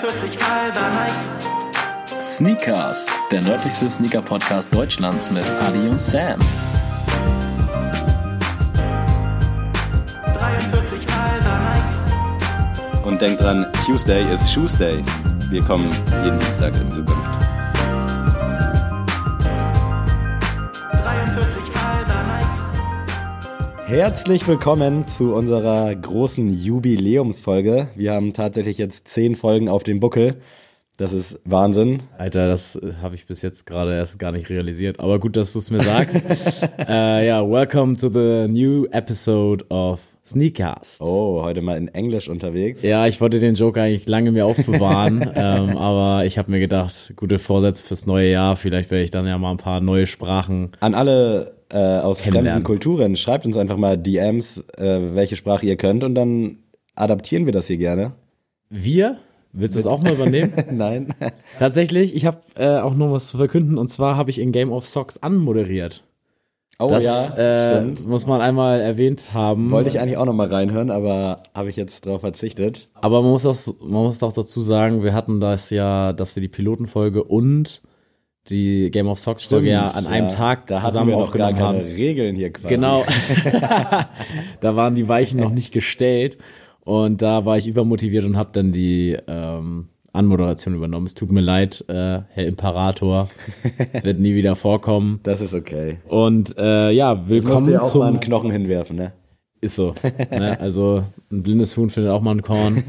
43 halber nice. Sneakers, der nördlichste Sneaker-Podcast Deutschlands mit Adi und Sam. 43 halber nice. Und denkt dran, Tuesday ist Tuesday. Wir kommen jeden Dienstag in Zukunft. Herzlich willkommen zu unserer großen Jubiläumsfolge. Wir haben tatsächlich jetzt zehn Folgen auf dem Buckel. Das ist Wahnsinn. Alter, das äh, habe ich bis jetzt gerade erst gar nicht realisiert. Aber gut, dass du es mir sagst. äh, ja, welcome to the new episode of Sneakcast. Oh, heute mal in Englisch unterwegs. Ja, ich wollte den Joke eigentlich lange mir aufbewahren, ähm, aber ich habe mir gedacht, gute Vorsätze fürs neue Jahr. Vielleicht werde ich dann ja mal ein paar neue Sprachen. An alle äh, aus fremden. Kulturen, schreibt uns einfach mal DMs, äh, welche Sprache ihr könnt und dann adaptieren wir das hier gerne. Wir? Willst du das auch mal übernehmen? Nein. Tatsächlich, ich habe äh, auch noch was zu verkünden und zwar habe ich in Game of Socks anmoderiert. Oh Das ja, äh, stimmt. muss man einmal erwähnt haben. Wollte ich eigentlich auch noch mal reinhören, aber habe ich jetzt drauf verzichtet. Aber man muss, auch, man muss auch dazu sagen, wir hatten das ja, dass wir die Pilotenfolge und die Game of Socks Folge ja an einem ja. Tag da zusammen wir noch gar aufgenommen keine haben. Regeln hier quasi. Genau. da waren die Weichen noch nicht gestellt und da war ich übermotiviert und habe dann die ähm, Anmoderation übernommen. Es tut mir leid, äh, Herr Imperator, wird nie wieder vorkommen. Das ist okay. Und äh, ja, willkommen ja auch mal zum einen Knochen hinwerfen, ne? Ist so. ne? Also ein blindes Huhn findet auch mal ein Korn.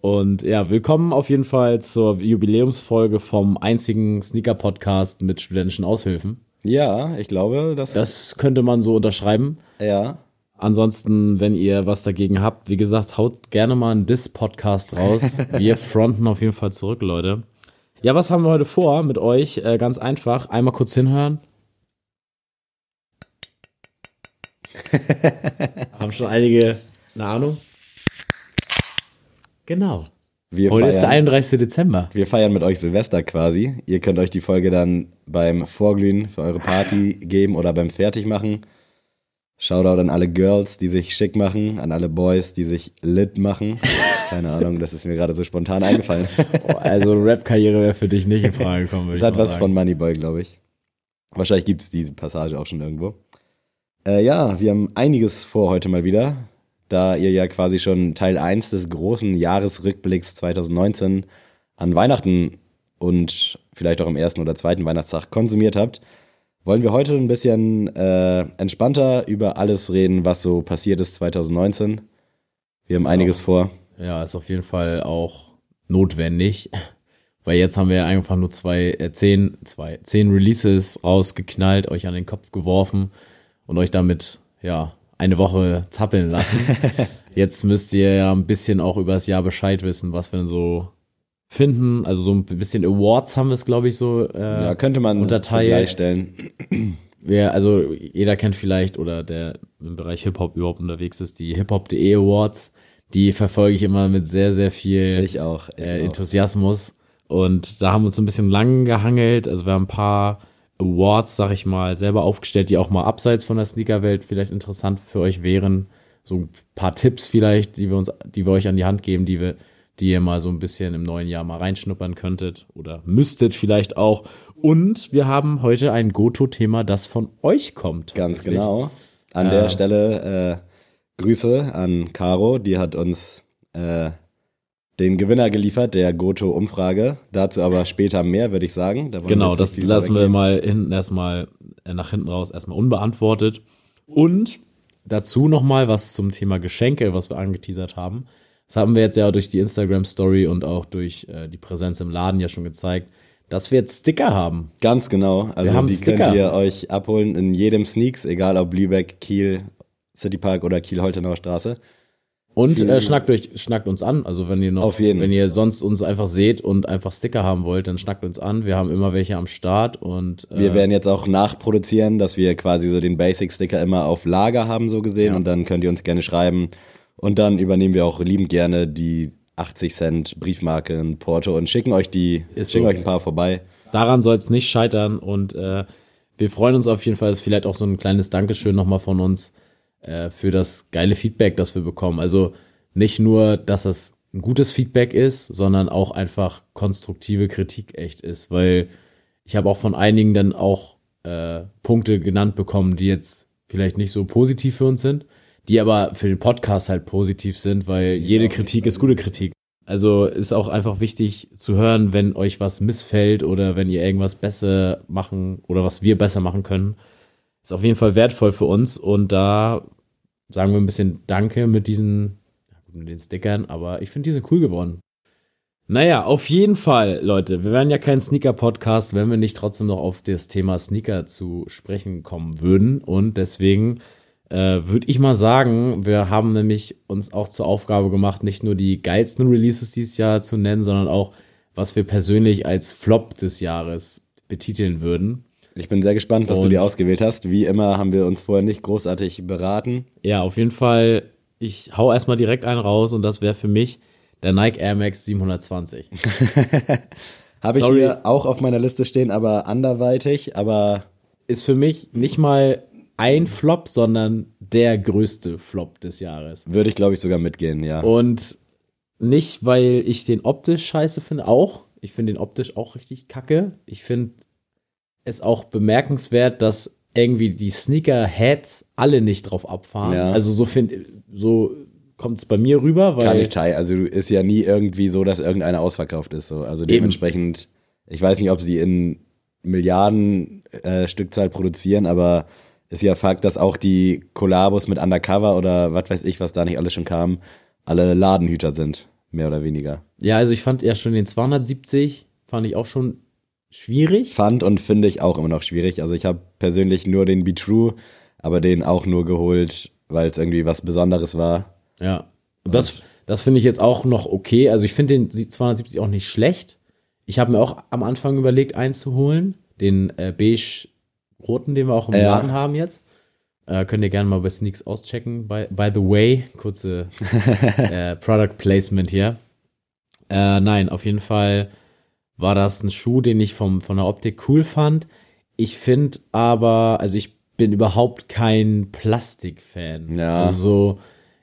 Und ja, willkommen auf jeden Fall zur Jubiläumsfolge vom einzigen Sneaker-Podcast mit studentischen Aushilfen. Ja, ich glaube, das, Das könnte man so unterschreiben. ja. Ansonsten, wenn ihr was dagegen habt, wie gesagt, haut gerne mal einen Diss-Podcast raus. Wir fronten auf jeden Fall zurück, Leute. Ja, was haben wir heute vor mit euch? Äh, ganz einfach. Einmal kurz hinhören. haben schon einige eine Ahnung? Genau. Wir Heute ist der feiern, 31. Dezember. wir feiern mit euch Silvester quasi. Ihr könnt euch die Folge dann beim Vorglühen für eure Party geben oder beim Fertigmachen. Shoutout an alle Girls, die sich schick machen, an alle Boys, die sich lit machen. Keine Ahnung, das ist mir gerade so spontan eingefallen. Oh, Also Rap-Karriere wäre für dich nicht in Frage gekommen. Das ich hat was sagen. von Moneyboy, glaube ich. Wahrscheinlich gibt es diese Passage auch schon irgendwo. Äh, ja, wir haben einiges vor heute mal wieder, da ihr ja quasi schon Teil 1 des großen Jahresrückblicks 2019 an Weihnachten und vielleicht auch am ersten oder zweiten Weihnachtstag konsumiert habt, wollen wir heute ein bisschen äh, entspannter über alles reden, was so passiert ist 2019. Wir haben Ist einiges auch- vor. Ja, ist auf jeden Fall auch notwendig. Weil jetzt haben wir ja einfach nur zwei, äh, zehn, zwei, zehn Releases rausgeknallt, euch an den Kopf geworfen und euch damit, ja, eine Woche zappeln lassen. jetzt müsst ihr ja ein bisschen auch über das Jahr Bescheid wissen, was wir denn so finden. Also so ein bisschen Awards haben wir es, glaube ich, so. Äh, Ja, könnte man gleichstellen. Wer, also jeder kennt vielleicht oder der im Bereich Hip-Hop überhaupt unterwegs ist, die Hip-Hop.de Awards. Die verfolge ich immer mit sehr, sehr viel Ich auch. Ich äh, auch. Enthusiasmus. Und da haben wir uns ein bisschen lang gehangelt. Also wir haben ein paar Awards, sag ich mal, selber aufgestellt, die auch mal abseits von der Sneakerwelt vielleicht interessant für euch wären. So ein paar Tipps vielleicht, die wir uns, die wir euch an die Hand geben, die wir, die ihr mal so ein bisschen im neuen Jahr mal reinschnuppern könntet oder müsstet vielleicht auch. Und wir haben heute ein Goto-Thema, das von euch kommt. Ganz genau. An der Ähm. Stelle äh, Grüße an Caro, die hat uns äh, den Gewinner geliefert, der Goto-Umfrage. Dazu aber später mehr, würde ich sagen. Da Genau, das lassen wir mal hinten erstmal äh, nach hinten raus erstmal unbeantwortet. Und dazu nochmal was zum Thema Geschenke, was wir angeteasert haben. Das haben wir jetzt ja durch die Instagram Story und auch durch äh, die Präsenz im Laden ja schon gezeigt, dass wir jetzt Sticker haben. Ganz genau. Also Wir haben die Sticker. könnt ihr euch abholen in jedem Sneaks, egal ob Lübeck, Kiel, City Park oder Kiel-Holtenauer Straße. Und äh, schnackt euch, schnackt uns an. Also wenn ihr noch, wenn ihr sonst uns einfach seht und einfach Sticker haben wollt, dann schnackt uns an. Wir haben immer welche am Start und äh, Wir werden jetzt auch nachproduzieren, dass wir quasi so den Basic-Sticker immer auf Lager haben, so gesehen. Ja. Und dann könnt ihr uns gerne schreiben. Und dann übernehmen wir auch liebend gerne die 80 Cent Briefmarke in Porto und schicken euch die, Ist schicken so. euch ein paar vorbei. daran soll es nicht scheitern und äh, wir freuen uns auf jeden Fall, das ist vielleicht auch so ein kleines Dankeschön nochmal von uns äh, für das geile Feedback, das wir bekommen. Also nicht nur, dass das ein gutes Feedback ist, sondern auch einfach konstruktive Kritik echt ist, weil ich habe auch von einigen dann auch äh, Punkte genannt bekommen, die jetzt vielleicht nicht so positiv für uns sind, die aber für den Podcast halt positiv sind, weil jede Kritik ist gute Kritik. Also ist auch einfach wichtig zu hören, wenn euch was missfällt oder wenn ihr irgendwas besser machen oder was wir besser machen können. Ist auf jeden Fall wertvoll für uns und da sagen wir ein bisschen Danke mit diesen mit den Stickern, aber ich finde, die sind cool geworden. Naja, auf jeden Fall, Leute, wir wären ja kein Sneaker-Podcast, wenn wir nicht trotzdem noch auf das Thema Sneaker zu sprechen kommen würden. Und deswegen äh, würde ich mal sagen, wir haben nämlich uns auch zur Aufgabe gemacht, nicht nur die geilsten Releases dieses Jahr zu nennen, sondern auch, was wir persönlich als Flop des Jahres betiteln würden. Ich bin sehr gespannt, was du Und- dir ausgewählt hast. Wie immer haben wir uns vorher nicht großartig beraten. Ja, auf jeden Fall, ich hau erstmal direkt einen raus und das wäre für mich der Nike Air Max 720. Habe ich hier auch auf meiner Liste stehen, aber anderweitig. Aber Ist für mich nicht mal ein Flop, sondern der größte Flop des Jahres. würde ich, glaube ich, sogar mitgehen, ja. Und nicht, weil ich den optisch scheiße finde, auch. Ich finde den optisch auch richtig kacke. Ich finde es auch bemerkenswert, dass irgendwie die Sneaker-Heads alle nicht drauf abfahren. Ja. Also so finde so kommt es bei mir rüber, weil Kann ich teilen. Also ist ja nie irgendwie so, dass irgendeiner ausverkauft ist. So. Also dementsprechend, ich weiß nicht, ob sie in Milliarden äh, Stückzahl produzieren, aber ist ja Fakt, dass auch die Kollabos mit Undercover oder was weiß ich, was da nicht alles schon kam, alle Ladenhüter sind, mehr oder weniger. ja, also ich fand ja schon den 270 fand ich auch schon schwierig. Fand und finde ich auch immer noch schwierig. Also ich habe persönlich nur den Be True, aber den auch nur geholt, weil es irgendwie was Besonderes war. Ja. Und das, das finde ich jetzt auch noch okay. Also ich finde den 270 auch nicht schlecht. Ich habe mir auch am Anfang überlegt, einen zu holen. Den äh, beige-roten, den wir auch im Ja. Laden haben jetzt. Äh, könnt ihr gerne mal bei Sneaks auschecken. By, by the way, kurze äh, Product Placement hier. Äh, nein, auf jeden Fall war das ein Schuh, den ich vom, von der Optik cool fand. Ich finde aber, also ich bin überhaupt kein Plastik-Fan. Ja. Also so,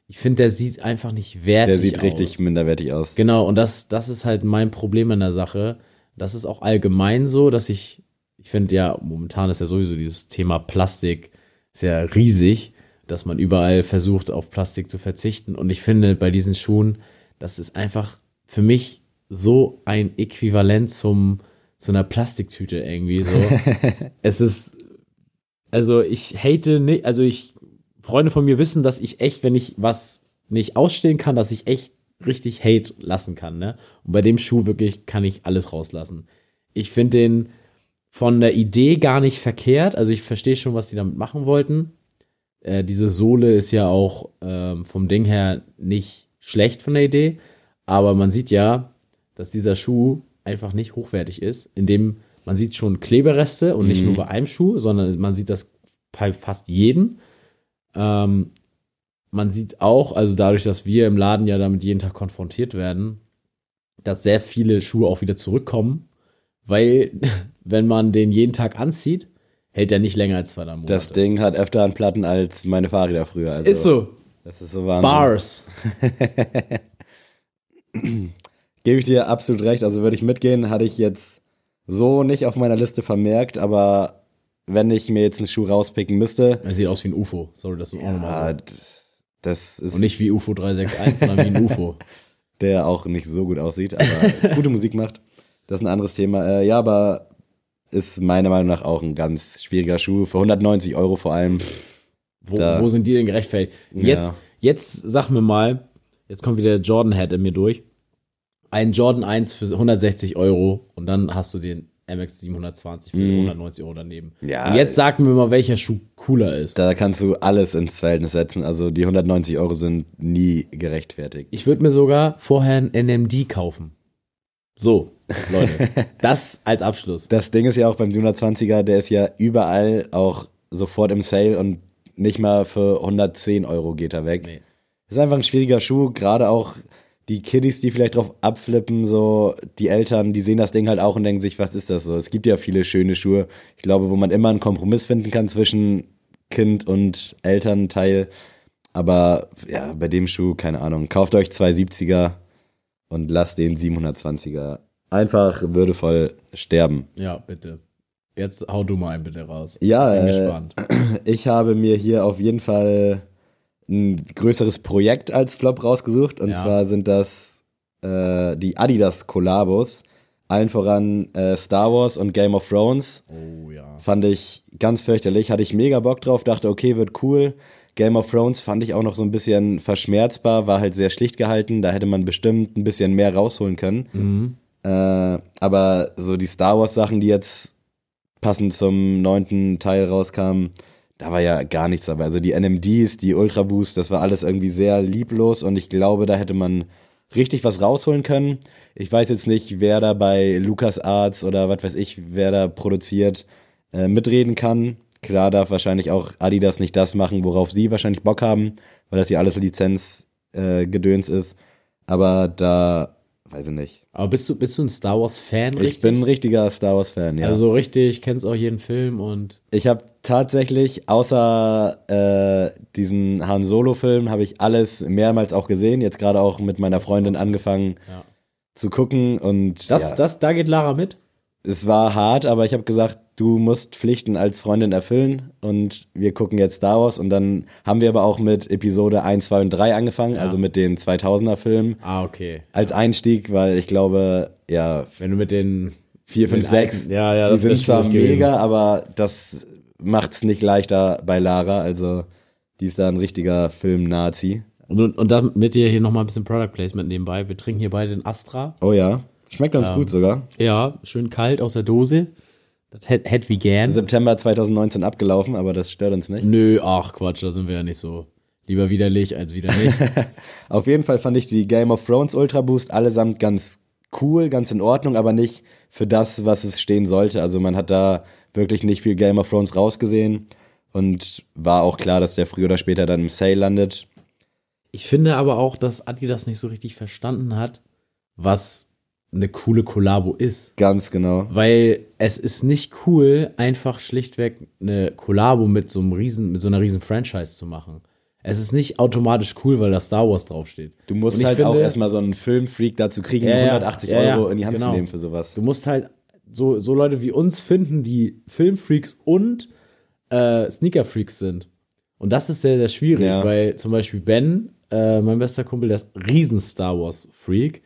ich finde, der sieht einfach nicht wertig Der sieht aus. richtig minderwertig aus. Genau, und das, das ist halt mein Problem in der Sache. Das ist auch allgemein so, dass ich, ich finde ja, momentan ist ja sowieso dieses Thema Plastik ist ja riesig, dass man überall versucht, auf Plastik zu verzichten. Und ich finde, bei diesen Schuhen, das ist einfach für mich so ein Äquivalent zum, zu einer Plastiktüte irgendwie so. es ist, also ich hate nicht, also ich, Freunde von mir wissen, dass ich echt, wenn ich was nicht ausstehen kann, dass ich echt richtig Hate lassen kann, ne? Und bei dem Schuh wirklich kann ich alles rauslassen. Ich finde den von der Idee gar nicht verkehrt, also ich verstehe schon, was die damit machen wollten. Äh, diese Sohle ist ja auch ähm, vom Ding her nicht schlecht von der Idee, aber man sieht ja, dass dieser Schuh einfach nicht hochwertig ist, indem man sieht schon Klebereste und nicht Mhm. nur bei einem Schuh, sondern man sieht das bei fast jedem. Ähm, man sieht auch, also dadurch, dass wir im Laden ja damit jeden Tag konfrontiert werden, dass sehr viele Schuhe auch wieder zurückkommen, weil wenn man den jeden Tag anzieht, hält er nicht länger als zwei, drei Monate. Das Ding hat öfter an Platten als meine Fahrräder früher. Also, ist so. Das ist so Wahnsinn. Bars. Gebe ich dir absolut recht. Also würde ich mitgehen, hatte ich jetzt so nicht auf meiner Liste vermerkt, aber wenn ich mir jetzt einen Schuh rauspicken müsste, Er sieht aus wie ein UFO. Sorry, das ist auch nochmal das ist. Und nicht wie UFO 361, sondern wie ein UFO. der auch nicht so gut aussieht, aber gute Musik macht. Das ist ein anderes Thema. Äh, ja, aber ist meiner Meinung nach auch ein ganz schwieriger Schuh. Für 190 Euro vor allem. Wo, Da- wo sind die denn gerechtfertigt? Ja. Jetzt, jetzt sag mir mal, jetzt kommt wieder der Jordan-Head in mir durch. Ein Jordan 1 für 160 Euro und dann hast du den MX 720 für Mhm. 190 Euro daneben. Ja, Und jetzt sag mir mal, welcher Schuh cooler ist. da kannst du alles ins Verhältnis setzen. Also die 190 Euro sind nie gerechtfertigt. Ich würde mir sogar vorher ein NMD kaufen. So, Leute, das als Abschluss. Das Ding ist ja auch beim 720er, der ist ja überall auch sofort im Sale und nicht mal für 110 Euro geht er weg. Nee. Ist einfach ein schwieriger Schuh, gerade auch die Kiddies, die vielleicht drauf abflippen, so die Eltern, die sehen das Ding halt auch und denken sich, was ist das so? Es gibt ja viele schöne Schuhe, ich glaube, wo man immer einen Kompromiss finden kann zwischen Kind und Elternteil. Aber ja, bei dem Schuh, keine Ahnung, kauft euch zwei 70er, und lass den 720er einfach würdevoll sterben. Ja, bitte. Jetzt hau du mal einen bitte raus. Ja, Bin äh, gespannt. ich habe mir hier auf jeden Fall ein größeres Projekt als Flop rausgesucht. Und Ja. zwar sind das äh, die Adidas Kollabos. Allen voran äh, Star Wars und Game of Thrones. Oh ja. Fand ich ganz fürchterlich. Hatte ich mega Bock drauf. Dachte, okay, wird cool. Game of Thrones fand ich auch noch so ein bisschen verschmerzbar. War halt sehr schlicht gehalten. Da hätte man bestimmt ein bisschen mehr rausholen können. Mhm. Äh, aber so die Star Wars Sachen, die jetzt passend zum neunten Teil rauskamen, da war ja gar nichts dabei. Also die NMDs, die Ultra Boost, das war alles irgendwie sehr lieblos und ich glaube, da hätte man richtig was rausholen können. Ich weiß jetzt nicht, wer da bei LucasArts oder was weiß ich, wer da produziert, äh, mitreden kann. Klar darf wahrscheinlich auch Adidas nicht das machen, worauf sie wahrscheinlich Bock haben, weil das ja alles Lizenz äh, ist. Aber da weiß ich nicht. Aber bist du, bist du ein Star Wars-Fan? Ich richtig? bin ein richtiger Star Wars Fan, ja. Also so richtig, kennst auch jeden Film und ich habe tatsächlich außer äh, diesen Han Solo Film habe ich alles mehrmals auch gesehen, jetzt gerade auch mit meiner Freundin angefangen ja. zu gucken und Das, ja, das, da geht Lara mit? Es war hart, aber ich habe gesagt, du musst Pflichten als Freundin erfüllen und wir gucken jetzt Star Wars und dann haben wir aber auch mit Episode 1, 2 und 3 angefangen, Ja. also mit den 2000er Filmen Ah, okay. als Einstieg, weil ich glaube, ja, Wenn du mit den 4, 5, den 6, alten- ja, ja, die sind zwar schwierig gewesen. mega, aber das macht's nicht leichter bei Lara. Also die ist da ein richtiger Film-Nazi. Und, und dann mit dir hier nochmal ein bisschen Product Placement nebenbei. Wir trinken hier beide den Astra. Oh ja, schmeckt ganz Ähm, gut sogar. Ja, schön kalt aus der Dose. Das hätte hätt wie gern. September 2019 abgelaufen, aber das stört uns nicht. Nö, ach Quatsch, da sind wir ja nicht so. Lieber widerlich als wieder nicht. Auf jeden Fall fand ich die Game of Thrones Ultra Boost allesamt ganz cool, ganz in Ordnung, aber nicht für das, was es stehen sollte. Also man hat da wirklich nicht viel Game of Thrones rausgesehen und war auch klar, dass der früher oder später dann im Sale landet. Ich finde aber auch, dass Adi das nicht so richtig verstanden hat, was eine coole Kollabo ist. Ganz genau. Weil es ist nicht cool, einfach schlichtweg eine Kollabo mit so einem riesen, mit so einer riesen Franchise zu machen. Es ist nicht automatisch cool, weil da Star Wars draufsteht. Du musst halt auch finde- erstmal so einen Filmfreak dazu kriegen, Ja, ja, 180 ja, ja, Euro in die Hand genau. zu nehmen für sowas. Du musst halt so, so Leute wie uns finden, die Filmfreaks und äh, Sneakerfreaks sind. Und das ist sehr, sehr schwierig, weil zum Beispiel Ben, äh, mein bester Kumpel, der ist riesen Star Wars Freak.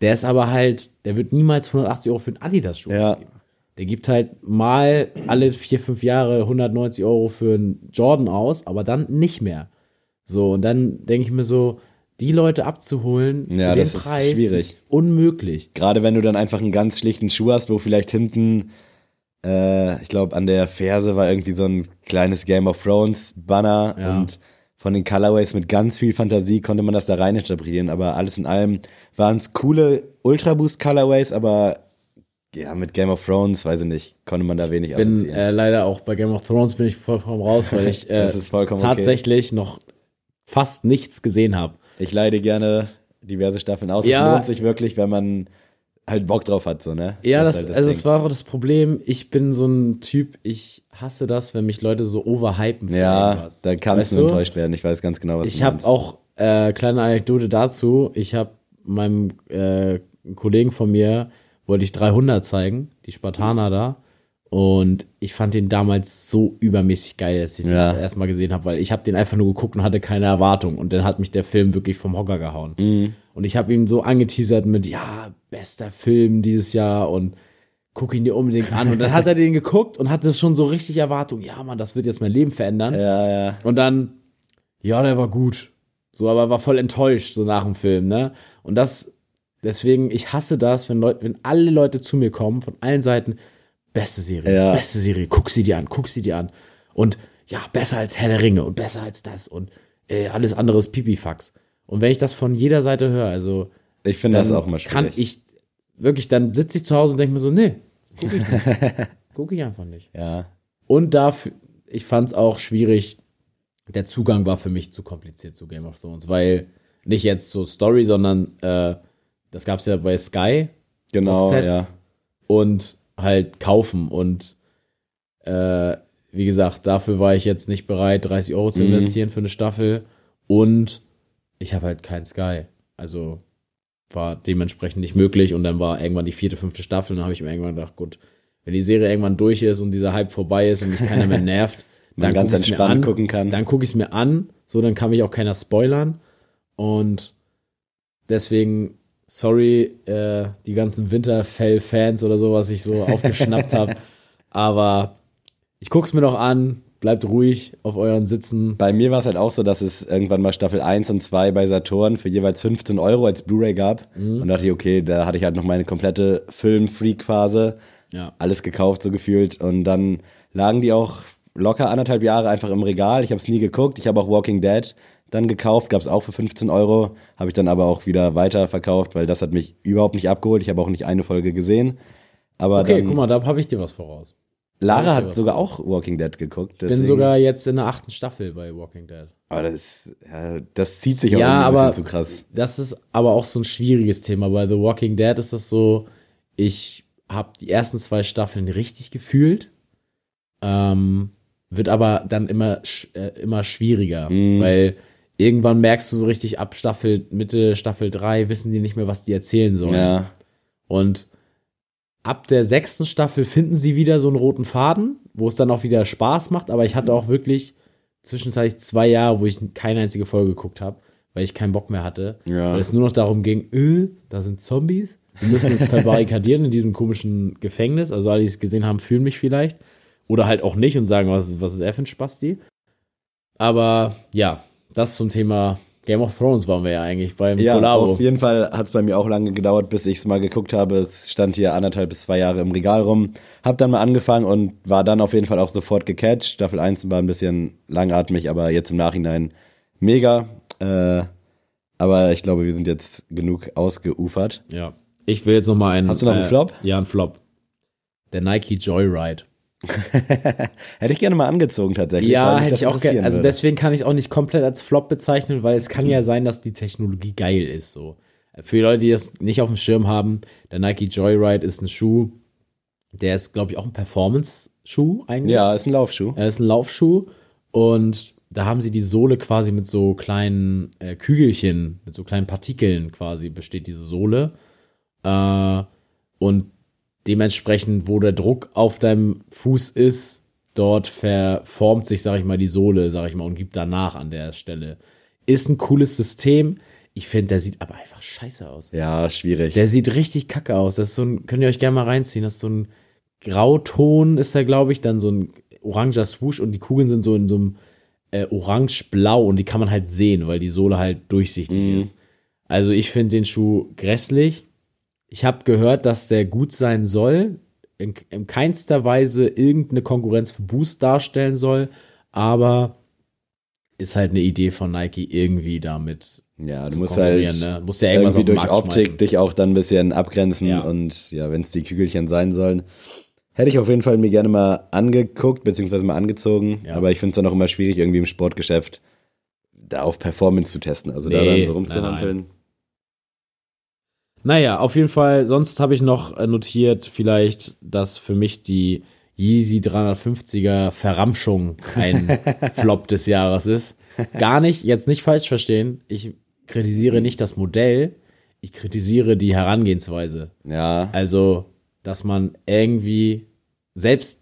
Der ist aber halt, der wird niemals 180 Euro für einen Adidas-Schuh Ja. ausgeben. Der gibt halt mal alle vier, fünf Jahre 190 Euro für einen Jordan aus, aber dann nicht mehr. So, und dann denke ich mir so, die Leute abzuholen Ja, für den das ist Preis schwierig. ist unmöglich. Gerade wenn du dann einfach einen ganz schlichten Schuh hast, wo vielleicht hinten, äh, ich glaube, an der Ferse war irgendwie so ein kleines Game of Thrones Banner Ja. und von den Colorways mit ganz viel Fantasie konnte man das da rein interpretieren, aber alles in allem waren es coole Ultra Boost Colorways, aber ja, mit Game of Thrones, weiß ich nicht, konnte man da wenig bin assoziieren. äh, leider auch bei Game of Thrones bin ich vollkommen raus, weil ich äh, vollkommen okay. tatsächlich noch fast nichts gesehen habe. Ich leide gerne diverse Staffeln aus. Ja. Es lohnt sich wirklich, wenn man halt Bock drauf hat, so, ne? Ja, ist das, halt also Ding. es war auch das Problem. Ich bin so ein Typ, ich hasse das, wenn mich Leute so overhypen. Ja, da kannst Weißt du enttäuscht werden. Ich weiß ganz genau, was Ich habe auch äh, kleine Anekdote dazu. Ich habe meinem äh, Kollegen von mir wollte ich 300 zeigen, die Spartaner da. Und ich fand den damals so übermäßig geil, dass ich Ja. den erstmal gesehen habe, weil ich habe den einfach nur geguckt und hatte keine Erwartung. Und dann hat mich der Film wirklich vom Hocker gehauen. Mhm. Und ich habe ihn so angeteasert mit, ja, bester Film dieses Jahr und guck ihn dir unbedingt an. Und dann hat er den geguckt und hatte schon so richtig Erwartung, ja, Mann, das wird jetzt mein Leben verändern. Ja, ja. Und dann, ja, der war gut. So, aber war voll enttäuscht, so nach dem Film, ne? Und das, deswegen, ich hasse das, wenn Leute, wenn alle Leute zu mir kommen, von allen Seiten, beste Serie, Ja. beste Serie, guck sie dir an, guck sie dir an. Und ja, besser als Herr der Ringe und besser als das und äh, alles andere ist Pipifax. Und wenn ich das von jeder Seite höre, also Ich finde das auch immer schwierig. kann ich wirklich, dann sitze ich zu Hause und denke mir so, nee, guck ich nicht. guck ich einfach nicht. ja. Und dafür, ich fand es auch schwierig, der Zugang war für mich zu kompliziert zu Game of Thrones, weil nicht jetzt so Story, sondern äh, das gab es ja bei Sky Genau, ja. und halt kaufen. Und äh, wie gesagt, dafür war ich jetzt nicht bereit, 30 Euro zu Mhm. investieren für eine Staffel. Und ich habe halt kein Sky. Also war dementsprechend nicht möglich und dann war irgendwann die vierte, fünfte Staffel und dann habe ich mir irgendwann gedacht, gut, wenn die Serie irgendwann durch ist und dieser Hype vorbei ist und mich keiner mehr nervt, Man ganz entspannt an, gucken kann. Dann gucke ich es mir an, so dann kann mich auch keiner spoilern und deswegen sorry, äh, die ganzen Winterfell-Fans oder so, was ich so aufgeschnappt habe, aber ich gucke es mir noch an, bleibt ruhig auf euren Sitzen. Bei mir war es halt auch so, dass es irgendwann mal Staffel 1 und 2 bei Saturn für jeweils 15 Euro als Blu-ray gab. Mhm. Und dachte ich, okay, da hatte ich halt noch meine komplette Film-Freak-Phase. Ja. Alles gekauft, so gefühlt. Und dann lagen die auch locker anderthalb Jahre einfach im Regal. Ich habe es nie geguckt. Ich habe auch Walking Dead dann gekauft, gab es auch für 15 Euro. Habe ich dann aber auch wieder weiterverkauft, weil das hat mich überhaupt nicht abgeholt. Ich habe auch nicht eine Folge gesehen. Aber Okay, dann, guck mal, da habe ich dir was voraus. Lara hat sogar auch Walking Dead geguckt. Ich bin sogar jetzt in der achten Staffel bei Walking Dead. Aber das, ja, das zieht sich auch Ja, ein aber bisschen zu krass. das ist aber auch so ein schwieriges Thema. Bei The Walking Dead ist das so, ich habe die ersten zwei Staffeln richtig gefühlt, ähm, wird aber dann immer, äh, immer schwieriger, Mhm. weil irgendwann merkst du so richtig ab Staffel, Mitte Staffel 3 wissen die nicht mehr, was die erzählen sollen. Ja, Und ab der sechsten Staffel finden sie wieder so einen roten Faden, wo es dann auch wieder Spaß macht. Aber ich hatte auch wirklich zwischenzeitlich zwei Jahre, wo ich keine einzige Folge geguckt habe, weil ich keinen Bock mehr hatte. Ja. Weil es nur noch darum ging, äh, da sind Zombies. Wir müssen uns verbarrikadieren in diesem komischen Gefängnis. Also alle, die es gesehen haben, fühlen mich vielleicht. Oder halt auch nicht und sagen, was, was ist er für ein Spasti. Aber ja, das zum Thema Game of Thrones waren wir ja eigentlich beim ja Kollabo. auf jeden Fall hat es bei mir auch lange gedauert, bis ich es mal geguckt habe. Es stand hier anderthalb bis zwei Jahre im Regal rum. Hab dann mal angefangen und war dann auf jeden Fall auch sofort gecatcht. Staffel 1 war ein bisschen langatmig, aber jetzt im Nachhinein mega. Äh, aber ich glaube, wir sind jetzt genug ausgeufert. Ja. Ich will jetzt noch mal einen. Hast du noch einen Flop? Ja, einen Flop. Der Nike Joyride. Hätte ich gerne mal angezogen tatsächlich. Ja, hätte ich auch gerne. Also würde. deswegen kann ich es auch nicht komplett als Flop bezeichnen, weil es kann ja sein, dass die Technologie geil ist. So. Für die Leute, die das nicht auf dem Schirm haben, der Nike Joyride ist ein Schuh, der ist, glaube ich, auch ein Performance-Schuh eigentlich. Ja, ist ein Laufschuh. Er ist ein Laufschuh und da haben sie die Sohle quasi mit so kleinen äh, Kügelchen, mit so kleinen Partikeln quasi besteht diese Sohle. Äh, und dementsprechend, wo der Druck auf deinem Fuß ist, dort verformt sich, sag ich mal, die Sohle, sag ich mal, und gibt danach an der Stelle. Ist ein cooles System. Ich finde, der sieht aber einfach scheiße aus. Ja, schwierig. Der sieht richtig kacke aus. Das ist so ein, könnt ihr euch gerne mal reinziehen. Das ist so ein Grauton, ist da, glaube ich, dann so ein oranger Swoosh und die Kugeln sind so in so einem äh, orange-blau und die kann man halt sehen, weil die Sohle halt durchsichtig Mhm. ist. Also ich finde den Schuh grässlich. Ich habe gehört, dass der gut sein soll, in, in keinster Weise irgendeine Konkurrenz für Boost darstellen soll, aber ist halt eine Idee von Nike irgendwie damit ja, du musst halt ne? Musst ja irgendwie durch Optik schmeißen. dich auch dann ein bisschen abgrenzen Ja. und ja, wenn es die Kügelchen sein sollen, hätte ich auf jeden Fall mir gerne mal angeguckt, beziehungsweise mal angezogen, Ja. aber ich finde es dann auch immer schwierig, irgendwie im Sportgeschäft da auf Performance zu testen, also da Nee, dann so nein, rumzuhampeln. Naja, auf jeden Fall, sonst habe ich noch äh, notiert, vielleicht, dass für mich die Yeezy 350er Verramschung ein Flop des Jahres ist. Gar nicht, jetzt nicht falsch verstehen. Ich kritisiere nicht das Modell, ich kritisiere die Herangehensweise. Ja, Also, dass man irgendwie selbst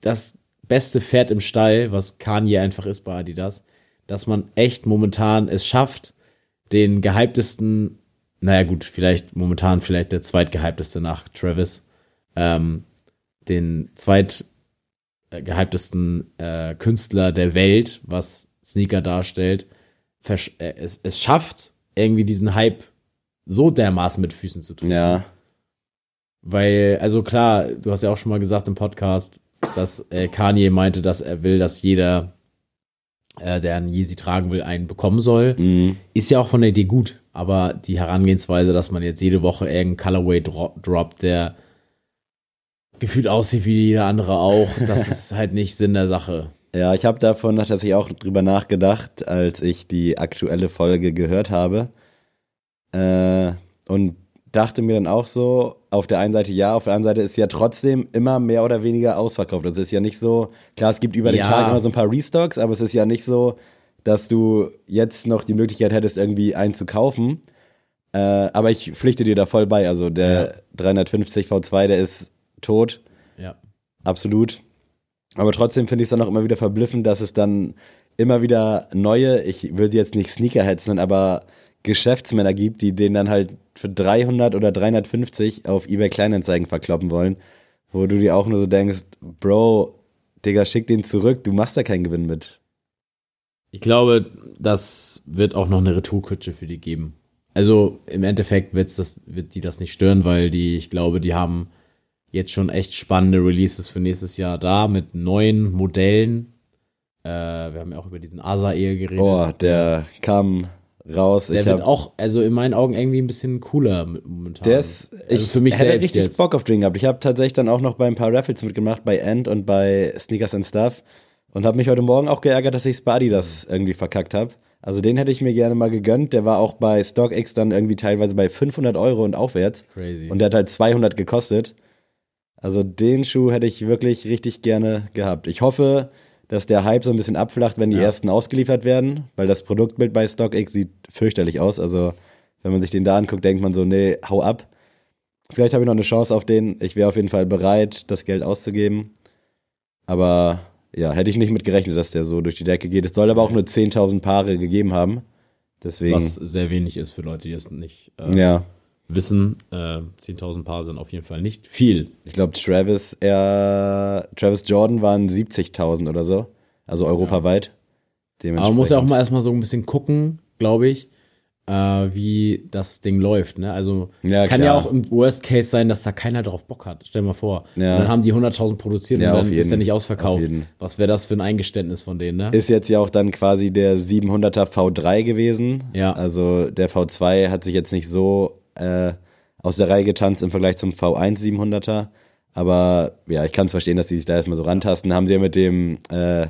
das beste Pferd im Stall, was Kanye einfach ist bei Adidas, dass man echt momentan es schafft, den gehyptesten, naja gut, vielleicht momentan vielleicht der zweitgehypteste nach Travis, ähm, den zweitgehyptesten äh, Künstler der Welt, was Sneaker darstellt, äh, es, es schafft, irgendwie diesen Hype so dermaßen mit Füßen zu tun. ja, Weil, also klar, du hast ja auch schon mal gesagt im Podcast, dass äh, Kanye meinte, dass er will, dass jeder, äh, der einen Yeezy tragen will, einen bekommen soll. mhm. Ist ja auch von der Idee gut, aber die Herangehensweise, dass man jetzt jede Woche irgendeinen Colorway dro droppt, der gefühlt aussieht wie jeder andere auch, das ist halt nicht Sinn der Sache. Ja, ich habe davon tatsächlich auch drüber nachgedacht, als ich die aktuelle Folge gehört habe. Äh, und dachte mir dann auch so, auf der einen Seite ja, auf der anderen Seite ist ja trotzdem immer mehr oder weniger ausverkauft. Das ist ja nicht so, klar, es gibt über den Ja. Tag immer so ein paar Restocks, aber es ist ja nicht so, dass du jetzt noch die Möglichkeit hättest, irgendwie einen zu kaufen. Äh, aber ich pflichte dir da voll bei. Also der 350 V2, der ist tot, Ja. absolut. Aber trotzdem finde ich es dann auch immer wieder verblüffend, dass es dann immer wieder neue, ich will sie jetzt nicht Sneakerheads nennen, aber Geschäftsmänner gibt, die den dann halt für 300 oder 350 auf eBay Kleinanzeigen verkloppen wollen, wo du dir auch nur so denkst, Bro, Digga, schick den zurück, du machst da keinen Gewinn mit. Ich glaube, das wird auch noch eine Retourkutsche für die geben. Also im Endeffekt wird's das, wird die das nicht stören, weil die, ich glaube, die haben jetzt schon echt spannende Releases für nächstes Jahr da mit neuen Modellen. Äh, wir haben ja auch über diesen Asa-Ehe geredet. Oh, der kam raus. Der ich wird auch, also in meinen Augen irgendwie ein bisschen cooler momentan. Der ist, ich also für mich hätte selbst richtig jetzt. Bock auf den gehabt. Ich habe tatsächlich dann auch noch bei ein paar Raffles mitgemacht, bei End und bei Sneakers and Stuff. Und habe mich heute Morgen auch geärgert, dass ich es bei Adidas Mhm. irgendwie verkackt habe. Also den hätte ich mir gerne mal gegönnt. Der war auch bei StockX dann irgendwie teilweise bei 500 Euro und aufwärts. Crazy. Und der hat halt 200 gekostet. Also den Schuh hätte ich wirklich richtig gerne gehabt. Ich hoffe, dass der Hype so ein bisschen abflacht, wenn die Ja. ersten ausgeliefert werden, weil das Produktbild bei StockX sieht fürchterlich aus. Also wenn man sich den da anguckt, denkt man so, nee, hau ab. Vielleicht habe ich noch eine Chance auf den. Ich wäre auf jeden Fall bereit, das Geld auszugeben. Aber ja, hätte ich nicht mit gerechnet, dass der so durch die Decke geht. Es soll aber auch nur 10.000 Paare gegeben haben. Deswegen, was sehr wenig ist für Leute, die es nicht äh, ja. wissen. Äh, 10.000 Paar sind auf jeden Fall nicht viel. Ich glaube, Travis, er, Travis Jordan waren 70.000 oder so. Also europaweit. Aber man muss ja auch mal erstmal so ein bisschen gucken, glaube ich, äh, wie das Ding läuft. Ne? Also Ja, kann klar. ja auch im Worst Case sein, dass da keiner drauf Bock hat. Stell dir mal vor. Ja. Dann haben die 100.000 produziert Ja, und dann ist der nicht Auf ausverkauft. Was wäre das für ein Eingeständnis von denen, ne? Ist jetzt ja auch dann quasi der 700er V3 gewesen. Ja. Also der V2 hat sich jetzt nicht so äh, aus der Reihe getanzt im Vergleich zum V1 700er. Aber ja, ich kann es verstehen, dass die sich da erstmal so rantasten. Haben sie ja mit dem äh,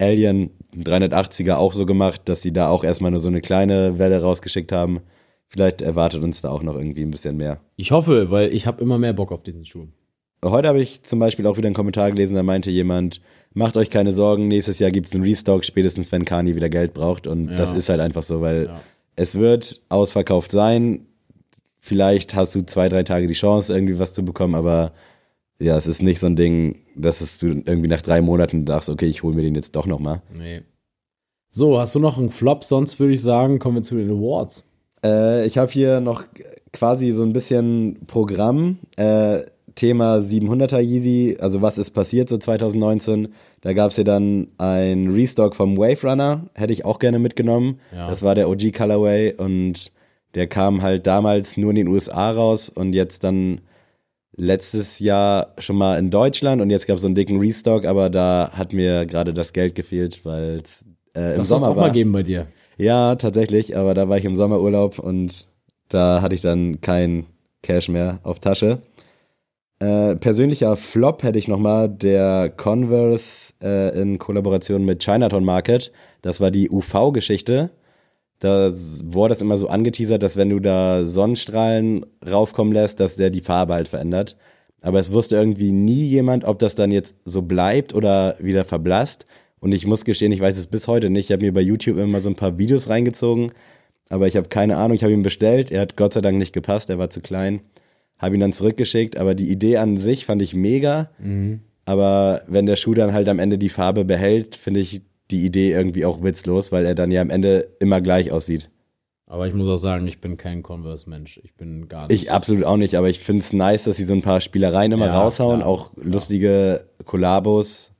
Alien 380er auch so gemacht, dass sie da auch erstmal nur so eine kleine Welle rausgeschickt haben. Vielleicht erwartet uns da auch noch irgendwie ein bisschen mehr. Ich hoffe, weil ich habe immer mehr Bock auf diesen Schuh. Heute habe ich zum Beispiel auch wieder einen Kommentar gelesen, da meinte jemand, macht euch keine Sorgen, nächstes Jahr gibt es einen Restock, spätestens wenn Kani wieder Geld braucht. Und Ja. das ist halt einfach so, weil Ja. es wird ausverkauft sein. Vielleicht hast du zwei, drei Tage die Chance, irgendwie was zu bekommen, aber ja, es ist nicht so ein Ding, dass es du irgendwie nach drei Monaten sagst, okay, ich hole mir den jetzt doch nochmal. Nee. So, hast du noch einen Flop? Sonst würde ich sagen, kommen wir zu den Awards. Äh, ich habe hier noch quasi so ein bisschen Programm. Äh, Thema 700er Yeezy, also was ist passiert so 2019? Da gab es ja dann ein Restock vom Wave Runner, hätte ich auch gerne mitgenommen. Ja. Das war der OG Colorway und der kam halt damals nur in den USA raus und jetzt dann letztes Jahr schon mal in Deutschland und jetzt gab es so einen dicken Restock, aber da hat mir gerade das Geld gefehlt, weil es äh, im Das soll es Sommer auch war. mal geben bei dir. Ja, tatsächlich, aber da war ich im Sommerurlaub und da hatte ich dann kein Cash mehr auf Tasche. Äh, persönlicher Flop hätte ich nochmal der Converse äh, in Kollaboration mit Chinatown Market. Das war die UV-Geschichte. Da wurde es immer so angeteasert, dass wenn du da Sonnenstrahlen raufkommen lässt, dass der die Farbe halt verändert. Aber es wusste irgendwie nie jemand, ob das dann jetzt so bleibt oder wieder verblasst. Und ich muss gestehen, ich weiß es bis heute nicht. Ich habe mir bei YouTube immer so ein paar Videos reingezogen, aber ich habe keine Ahnung. Ich habe ihn bestellt. Er hat Gott sei Dank nicht gepasst. Er war zu klein. Habe ihn dann zurückgeschickt. Aber die Idee an sich fand ich mega. Aber wenn der Schuh dann halt am Ende die Farbe behält, finde ich die Idee irgendwie auch witzlos, weil er dann ja am Ende immer gleich aussieht. Aber ich muss auch sagen, ich bin kein Converse-Mensch. Ich bin gar nicht. Ich absolut auch nicht, aber ich finde es nice, dass sie so ein paar Spielereien immer Ja, raushauen, klar, auch klar. lustige Kollabos.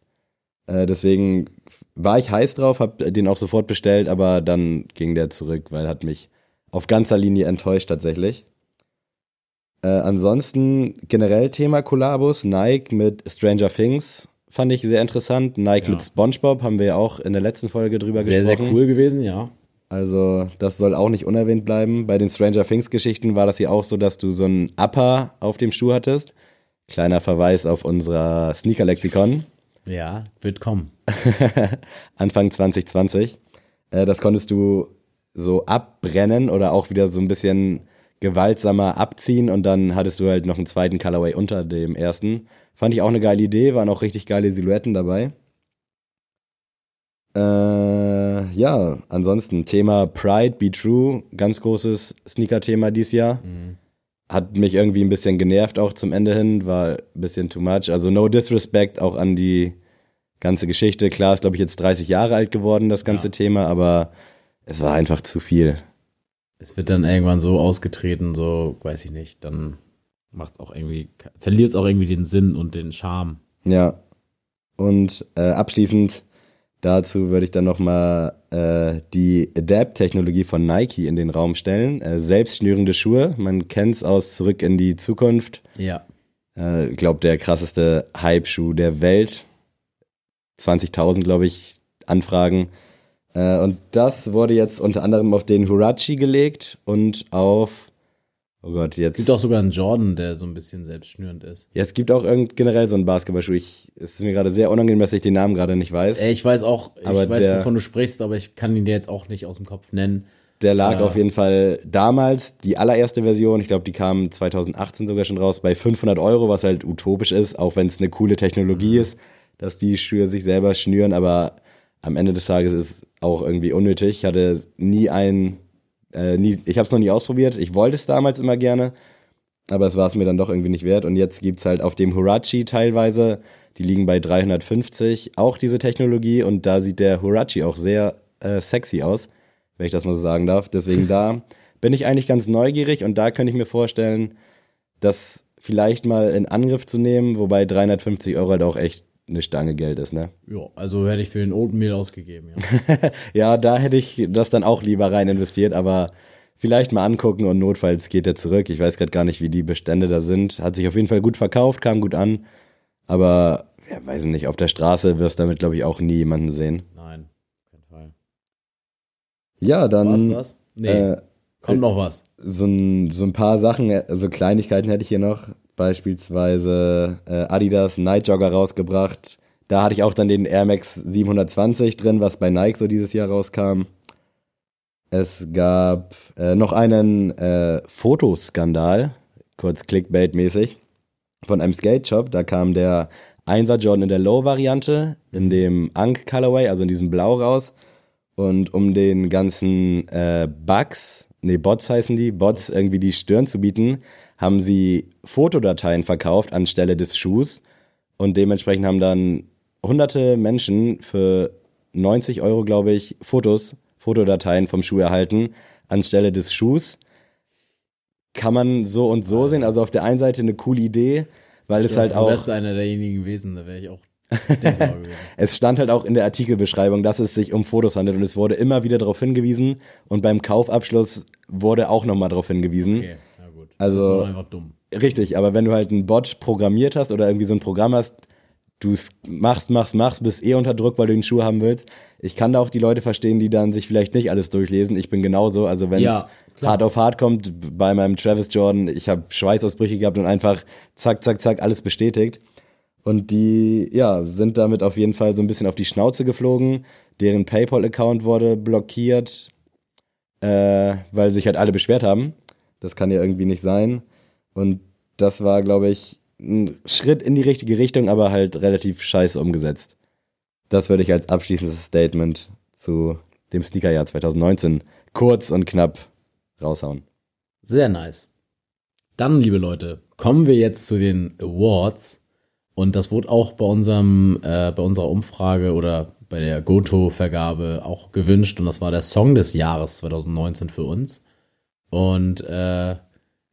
Äh, deswegen war ich heiß drauf, habe den auch sofort bestellt, aber dann ging der zurück, weil hat mich auf ganzer Linie enttäuscht tatsächlich. Äh, ansonsten generell Thema Kollabos, Nike mit Stranger Things fand ich sehr interessant. Nike Ja. mit SpongeBob haben wir ja auch in der letzten Folge drüber sehr, sehr gesprochen. cool gewesen, ja. Also, das soll auch nicht unerwähnt bleiben. Bei den Stranger Things Geschichten war das ja auch so, dass du so einen Upper auf dem Schuh hattest. Kleiner Verweis auf unser Sneaker-Lexikon. Ja, wird kommen. Anfang 2020. Äh, das konntest du so abbrennen oder auch wieder so ein bisschen gewaltsamer abziehen und dann hattest du halt noch einen zweiten Colorway unter dem ersten. Fand ich auch eine geile Idee, waren auch richtig geile Silhouetten dabei. Äh, ja, ansonsten Thema Pride, Be True, ganz großes Sneaker-Thema dieses Jahr. Mhm. Hat mich irgendwie ein bisschen genervt auch zum Ende hin, war ein bisschen too much. Also no disrespect auch an die ganze Geschichte. Klar ist, glaube ich, jetzt 30 Jahre alt geworden, das ganze Ja. Thema, aber es war einfach zu viel. Es wird dann irgendwann so ausgetreten, so, weiß ich nicht, dann macht's auch irgendwie, verliert es auch irgendwie den Sinn und den Charme. Ja. Und äh, abschließend dazu würde ich dann nochmal äh, die Adapt-Technologie von Nike in den Raum stellen. Äh, selbstschnürende Schuhe, man kennt es aus Zurück in die Zukunft. Ja. Äh, Ich glaube, der krasseste Hype-Schuh der Welt. 20.000, glaube ich, Anfragen. Äh, und das wurde jetzt unter anderem auf den Hurachi gelegt und auf, oh Gott, jetzt. Es gibt auch sogar einen Jordan, der so ein bisschen selbstschnürend ist. ja, es gibt auch irgend, generell so einen Basketballschuh. Ich, es ist mir gerade sehr unangenehm, dass ich den Namen gerade nicht weiß. Äh, Ich weiß auch, ich Aber weiß, der- wovon du sprichst, aber ich kann ihn dir jetzt auch nicht aus dem Kopf nennen. Der lag Ja. auf jeden Fall damals, die allererste Version, ich glaube, die kam 2018 sogar schon raus, bei 500 Euro, was halt utopisch ist, auch wenn es eine coole Technologie Mhm. ist, dass die Schuhe sich selber schnüren, aber am Ende des Tages ist es auch irgendwie unnötig. Ich hatte nie einen, äh, nie, ich habe es noch nie ausprobiert, ich wollte es damals immer gerne, aber es war es mir dann doch irgendwie nicht wert. Und jetzt gibt's halt auf dem Hurachi teilweise, die liegen bei 350, auch diese Technologie. Und da sieht der Hurachi auch sehr äh, sexy aus wenn ich das mal so sagen darf. Deswegen da bin ich eigentlich ganz neugierig. Und da könnte ich mir vorstellen, das vielleicht mal in Angriff zu nehmen, wobei 350 Euro halt auch echt eine Stange Geld ist, ne? Ja, also hätte ich für den Oatmeal ausgegeben, ja. Ja, da hätte ich das dann auch lieber rein investiert, aber vielleicht mal angucken und notfalls geht er zurück. Ich weiß gerade gar nicht, wie die Bestände da sind. Hat sich auf jeden Fall gut verkauft, kam gut an, aber ja, weiß nicht, auf der Straße wirst du damit, glaube ich, auch nie jemanden sehen. Nein, keinen Fall. Ja, dann War's das? Nee, äh, kommt noch was. so ein, so ein paar Sachen, also Kleinigkeiten hätte ich hier noch. Beispielsweise äh, Adidas Night Jogger rausgebracht. Da hatte ich auch dann den Air Max 720 drin, was bei Nike so dieses Jahr rauskam. Es gab äh, noch einen äh, Fotoskandal, kurz Clickbait-mäßig, von einem Skate-Shop. Da kam der 1er Jordan in der Low-Variante, in dem Ankh Colorway, also in diesem Blau raus. Und um den ganzen äh, Bugs, nee, Bots heißen die, Bots irgendwie die Stirn zu bieten, haben sie Fotodateien verkauft anstelle des Schuhs. Und dementsprechend haben dann hunderte Menschen für 90 Euro, glaube ich, Fotos, Fotodateien vom Schuh erhalten, anstelle des Schuhs. Kann man so und so sehen. Also auf der einen Seite eine coole Idee, weil es halt Du auch. wärst einer derjenigen gewesen, da wäre ich auch. Es stand halt auch in der Artikelbeschreibung, dass es sich um Fotos handelt und es wurde immer wieder darauf hingewiesen und beim Kaufabschluss wurde auch nochmal darauf hingewiesen. Okay. Also- das war einfach dumm. Richtig, aber wenn du halt einen Bot programmiert hast oder irgendwie so ein Programm hast, du machst, machst, machst, bist eh unter Druck, weil du den Schuh haben willst. Ich kann da auch die Leute verstehen, die dann sich vielleicht nicht alles durchlesen. Ich bin genauso, also wenn es Ja, hart auf hart kommt, bei meinem Travis Jordan, ich habe Schweißausbrüche gehabt und einfach zack, zack, zack, alles bestätigt. Und die, ja, sind damit auf jeden Fall so ein bisschen auf die Schnauze geflogen. Deren PayPal-Account wurde blockiert, äh, weil sich halt alle beschwert haben. Das kann ja irgendwie nicht sein. Und das war, glaube ich, ein Schritt in die richtige Richtung, aber halt relativ scheiße umgesetzt. Das würde ich als abschließendes Statement zu dem Sneakerjahr 2019 kurz und knapp raushauen. Sehr nice. Dann, liebe Leute, kommen wir jetzt zu den Awards. Und das wurde auch bei unserem, äh, bei unserer Umfrage oder bei der Goto-Vergabe auch gewünscht. Und das war der Song des Jahres 2019 für uns. Und äh, wir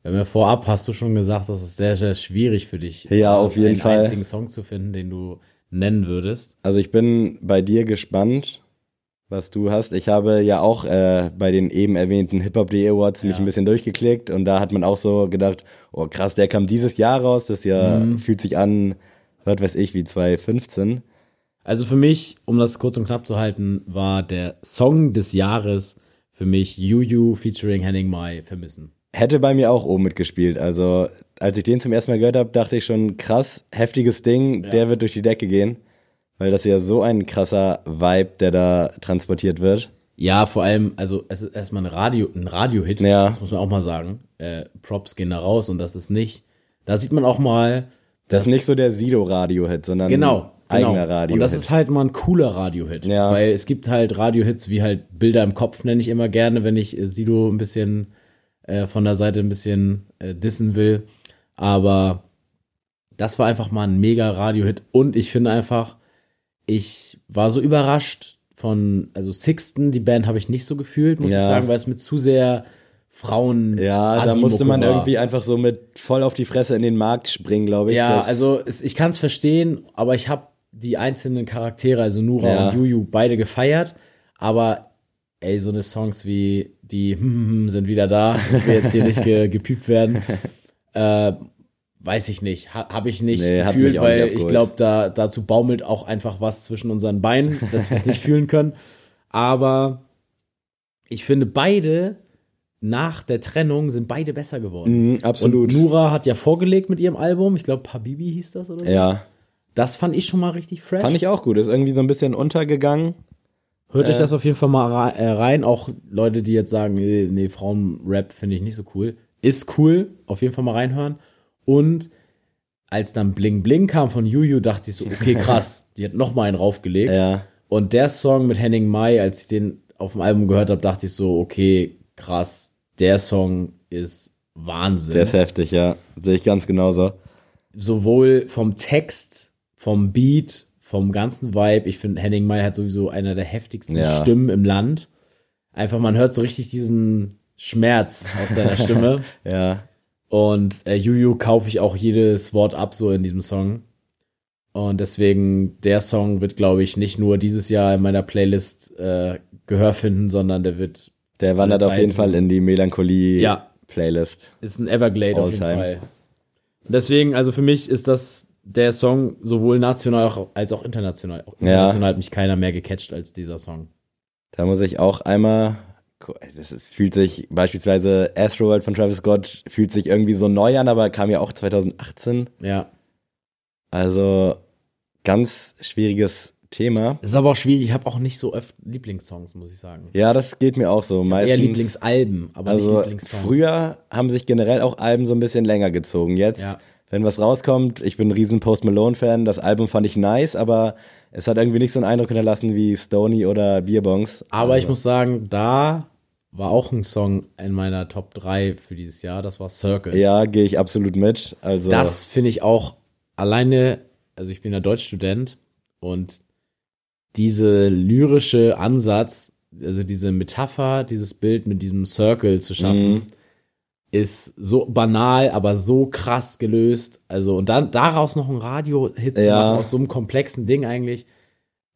haben ja vorab, hast du schon gesagt, das ist sehr, sehr schwierig für dich, Ja, auf jeden einen Fall. einzigen Song zu finden, den du nennen würdest. Also ich bin bei dir gespannt, was du hast. Ich habe ja auch äh, bei den eben erwähnten Hip-Hop.de Awards mich Ja. ein bisschen durchgeklickt und da hat man auch so gedacht, oh krass, der kam dieses Jahr raus, das Jahr Mhm. fühlt sich an, was weiß ich, wie 2015. Also für mich, um das kurz und knapp zu halten, war der Song des Jahres für mich Yu featuring Henning Mai vermissen. Hätte bei mir auch oben mitgespielt. Also, als ich den zum ersten Mal gehört habe, dachte ich schon, krass, heftiges Ding, Ja. der wird durch die Decke gehen. Weil das ja so ein krasser Vibe, der da transportiert wird. Ja, vor allem, also es ist erstmal ein Radio, ein Radio-Hit, Ja. das muss man auch mal sagen. Äh, Props gehen da raus und das ist nicht, da sieht man auch mal, Das ist nicht so der Sido-Radio-Hit, sondern. Genau, eigener Radio. Genau. Und das ist halt mal ein cooler Radiohit. Ja. Weil es gibt halt Radiohits wie halt Bilder im Kopf, nenne ich immer gerne, wenn ich äh, Sido ein bisschen äh, von der Seite ein bisschen äh, dissen will. Aber das war einfach mal ein mega Radiohit. Und ich finde einfach, ich war so überrascht von, also Sixten, die Band habe ich nicht so gefühlt, muss Ja. ich sagen, weil es mit zu sehr Frauen. ja, da musste man war. irgendwie einfach so mit voll auf die Fresse in den Markt springen, glaube ich. Ja, also es, ich kann es verstehen, aber ich habe die einzelnen Charaktere, also Nura Ja. und Juju, beide gefeiert. Aber ey, so eine Songs wie die sind wieder da, ich will jetzt hier nicht ge, gepiept werden, äh, weiß ich nicht, ha, habe ich nicht Nee, gefühlt, nicht weil ich glaube, da, dazu baumelt auch einfach was zwischen unseren Beinen, dass wir es nicht fühlen können. Aber ich finde beide nach der Trennung sind beide besser geworden. Mhm, absolut. Und Nura hat ja vorgelegt mit ihrem Album, ich glaube Habibi hieß das oder so. ja, Das fand ich schon mal richtig fresh. fand ich auch gut. Ist irgendwie so ein bisschen untergegangen. Hört euch äh, das auf jeden Fall mal äh, rein. Auch Leute, die jetzt sagen, nee, nee Frauenrap finde ich nicht so cool. Ist cool, auf jeden Fall mal reinhören. Und als dann Bling Bling kam von Juju, dachte ich so, okay, krass, die hat noch mal einen raufgelegt. Ja, Und der Song mit Henning Mai, als ich den auf dem Album gehört habe, dachte ich so, okay, krass, der Song ist Wahnsinn. der ist heftig, ja. Sehe ich ganz genauso. sowohl vom Text, vom Beat, vom ganzen Vibe. Ich finde, Henning Mai hat sowieso einer der heftigsten Ja. Stimmen im Land. Einfach, man hört so richtig diesen Schmerz aus seiner Stimme. Ja, Und äh, Juju kaufe ich auch jedes Wort ab, so in diesem Song. Und deswegen, der Song wird, glaube ich, nicht nur dieses Jahr in meiner Playlist äh, Gehör finden, sondern der wird, der wandert auf jeden. Fall in die Ja. Melancholie-Playlist. ist ein Everglade auf jeden All-time. Fall. Deswegen, also für mich ist das der Song sowohl national als auch international. Auch Ja. international hat mich keiner mehr gecatcht als dieser Song. Da muss ich auch einmal. Das ist, fühlt sich beispielsweise Astroworld von Travis Scott fühlt sich irgendwie so neu an, aber kam ja auch 2018. Ja. Also ganz schwieriges Thema. Es ist aber auch schwierig, ich habe auch nicht so oft Lieblingssongs, muss ich sagen. Ja, das geht mir auch so. Ich Meistens, eher Lieblingsalben, aber nicht also Lieblingssongs. früher haben sich generell auch Alben so ein bisschen länger gezogen. Jetzt, Ja. Wenn was rauskommt, ich bin ein riesen Post Malone-Fan, das Album fand ich nice, aber es hat irgendwie nicht so einen Eindruck hinterlassen wie Stony oder Beerbongs. Aber also, ich muss sagen, da war auch ein Song in meiner Top 3 für dieses Jahr, das war Circles. Ja, gehe ich absolut mit. Also, Das finde ich auch alleine, also ich bin ja Deutschstudent und diese lyrische Ansatz, also diese Metapher, dieses Bild mit diesem Circle zu schaffen, Mhm. Ist so banal, aber so krass gelöst. Also und dann daraus noch ein Radio-Hit zu Ja. machen aus so einem komplexen Ding eigentlich,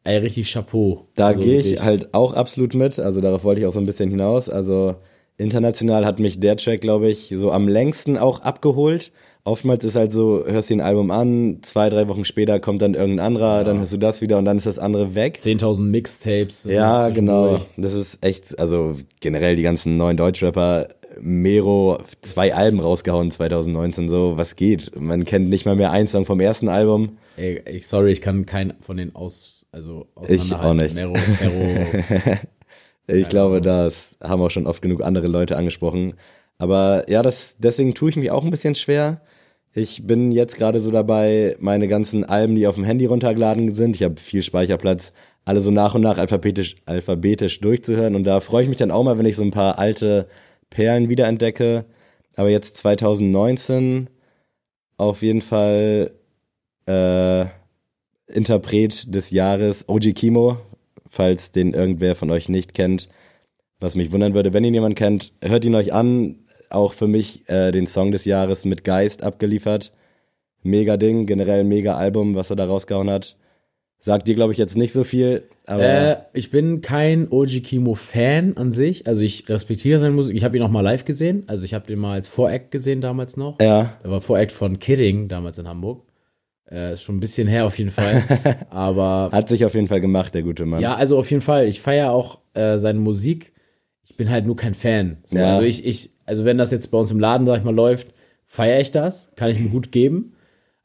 ey, richtig Chapeau. Da Also gehe ich wirklich. halt auch absolut mit. Also darauf wollte ich auch so ein bisschen hinaus. Also international hat mich der Track, glaube ich, so am längsten auch abgeholt. Oftmals ist halt so, hörst dir ein Album an, zwei, drei Wochen später kommt dann irgendein anderer, Ja. dann hörst du das wieder und dann ist das andere weg. 10.000 Mixtapes. äh, Ja, genau. Das ist echt, also generell die ganzen neuen Deutschrapper, Mero, zwei Alben rausgehauen 2019, so, was geht? Man kennt nicht mal mehr einen Song vom ersten Album. Ey, ich, sorry, ich kann keinen von den aus, also Ich auch nicht. Mero, Mero, ich glaube, das haben auch schon oft genug andere Leute angesprochen. Aber ja, das, deswegen tue ich mich auch ein bisschen schwer. Ich bin jetzt gerade so dabei, meine ganzen Alben, die auf dem Handy runtergeladen sind, ich habe viel Speicherplatz, alle so nach und nach alphabetisch, alphabetisch durchzuhören. Und da freue ich mich dann auch mal, wenn ich so ein paar alte Perlen wiederentdecke. Aber jetzt 2019 auf jeden Fall äh, Interpret des Jahres OG Kimo, falls den irgendwer von euch nicht kennt. Was mich wundern würde, wenn ihn jemand kennt, hört ihn euch an. Auch für mich äh, den Song des Jahres mit Geist abgeliefert. Mega Ding, generell mega Album, was er da rausgehauen hat. Sagt dir, glaube ich, jetzt nicht so viel, aber Äh, ich bin kein OG Kimo-Fan an sich. Also ich respektiere seine Musik. Ich habe ihn auch mal live gesehen. Also ich habe den mal als Voract gesehen damals noch. ja, Er war Voract von Kidding damals in Hamburg. Äh, ist schon ein bisschen her auf jeden Fall. Aber hat sich auf jeden Fall gemacht, der gute Mann. ja, also auf jeden Fall. Ich feiere auch äh, seine Musik. Ich bin halt nur kein Fan. So, Ja. Also ich, ich, also wenn das jetzt bei uns im Laden, sag ich mal, läuft, feiere ich das. Kann ich mir gut geben.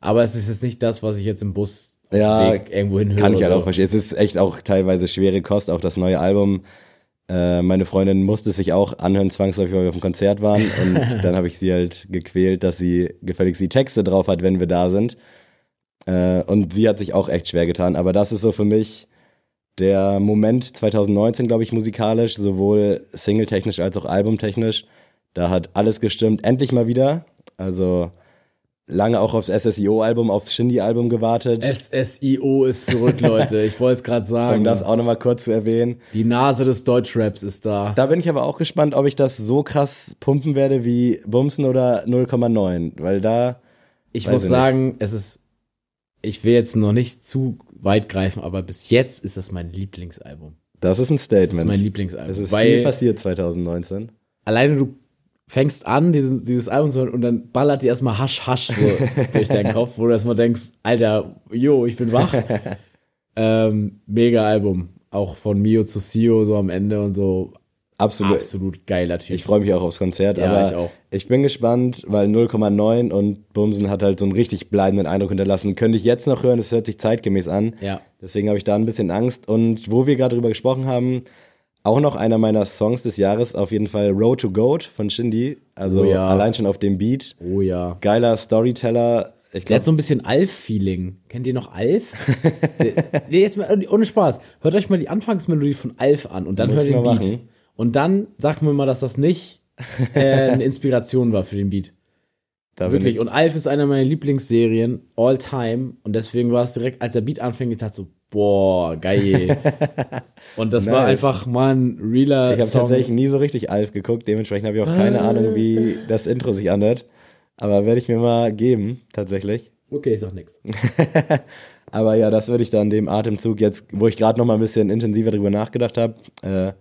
Aber es ist jetzt nicht das, was ich jetzt im Bus Ja, Weg irgendwo hinhöre. Kann ich halt so. auch verstehen. Es ist echt auch teilweise schwere Kost, auch das neue Album. Äh, meine Freundin musste sich auch anhören, zwangsläufig, weil wir auf dem Konzert waren. Und dann habe ich sie halt gequält, dass sie gefälligst die Texte drauf hat, wenn wir da sind. Äh, und sie hat sich auch echt schwer getan. Aber das ist so für mich der Moment 2019, glaube ich, musikalisch, sowohl singletechnisch als auch albumtechnisch. Da hat alles gestimmt. Endlich mal wieder. Also lange auch aufs SSIO-Album, aufs Shindy-Album gewartet. SSIO ist zurück, Leute. Ich wollte es gerade sagen. um das auch nochmal kurz zu erwähnen. Die Nase des Deutschraps ist da. Da bin ich aber auch gespannt, ob ich das so krass pumpen werde wie Bumsen oder 0,9. Weil da, Ich muss ich sagen, es ist. Ich will jetzt noch nicht zu weit greifen, aber bis jetzt ist das mein Lieblingsalbum. das ist ein Das Statement. ist mein Lieblingsalbum. es ist weil viel passiert 2019. alleine du fängst an, diesen, dieses Album zu hören und dann ballert dir erstmal Hasch Hasch so durch deinen Kopf, wo du erstmal denkst, Alter, yo, ich bin wach. ähm, mega Album. Auch von Mio zu Sio so am Ende und so. Absolut. Absolut geiler Typ. Ich freue mich auch aufs Konzert, Ja, aber ich auch. ich bin gespannt, weil 0,9 und Bumsen hat halt so einen richtig bleibenden Eindruck hinterlassen. Könnte ich jetzt noch hören, es hört sich zeitgemäß an. ja. Deswegen habe ich da ein bisschen Angst. Und wo wir gerade drüber gesprochen haben, auch noch einer meiner Songs des Jahres, auf jeden Fall Road to Goat von Shindy. Also Oh ja. allein schon auf dem Beat. Oh ja. Geiler Storyteller. Ich Der hat so ein bisschen Alf-Feeling. Kennt ihr noch Alf? Nee, jetzt mal ohne Spaß. Hört euch mal die Anfangsmelodie von Alf an und dann Muss hört den Beat. machen. Und dann sagt mir mal, dass das nicht äh, eine Inspiration war für den Beat. da Wirklich. ich, Und Alf ist eine meiner Lieblingsserien all time. Und deswegen war es direkt, als der Beat anfing, ich dachte so, boah, geil. Und das war Nice. einfach mal ein realer ich habe tatsächlich nie so richtig Alf geguckt. Dementsprechend habe ich auch keine? Ahnung, wie das Intro sich anhört. Aber werde ich mir mal geben, tatsächlich. Okay, ich sag nix. Aber ja, das würde ich dann dem Atemzug jetzt, wo ich gerade noch mal ein bisschen intensiver drüber nachgedacht habe, äh,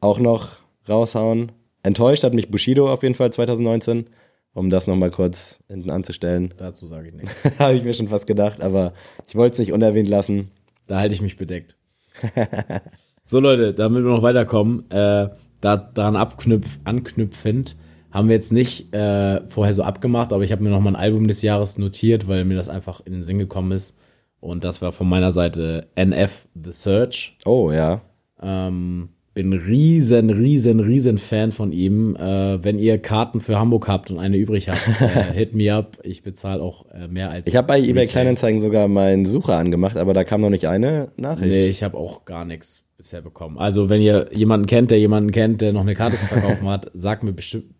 auch noch raushauen. Enttäuscht hat mich Bushido auf jeden Fall 2019, um das noch mal kurz hinten anzustellen. Dazu sage ich nichts. habe ich mir schon fast gedacht, aber ich wollte es nicht unerwähnt lassen. Da halte ich mich bedeckt. so, Leute, damit wir noch weiterkommen, äh, da, daran abknüpf, anknüpfend, haben wir jetzt nicht äh, vorher so abgemacht, aber ich habe mir noch mal ein Album des Jahres notiert, weil mir das einfach in den Sinn gekommen ist. Und das war von meiner Seite NF The Search. Oh ja. Ähm, bin riesen, riesen, riesen Fan von ihm. Äh, wenn ihr Karten für Hamburg habt und eine übrig habt, äh, hit me up. Ich bezahle auch äh, mehr als. Ich habe bei eBay. Kleinanzeigen sogar meinen Sucher angemacht, aber da kam noch nicht eine Nachricht. Nee, ich habe auch gar nichts bisher bekommen. Also, wenn ihr jemanden kennt, der jemanden kennt, der noch eine Karte zu verkaufen hat, sagt mir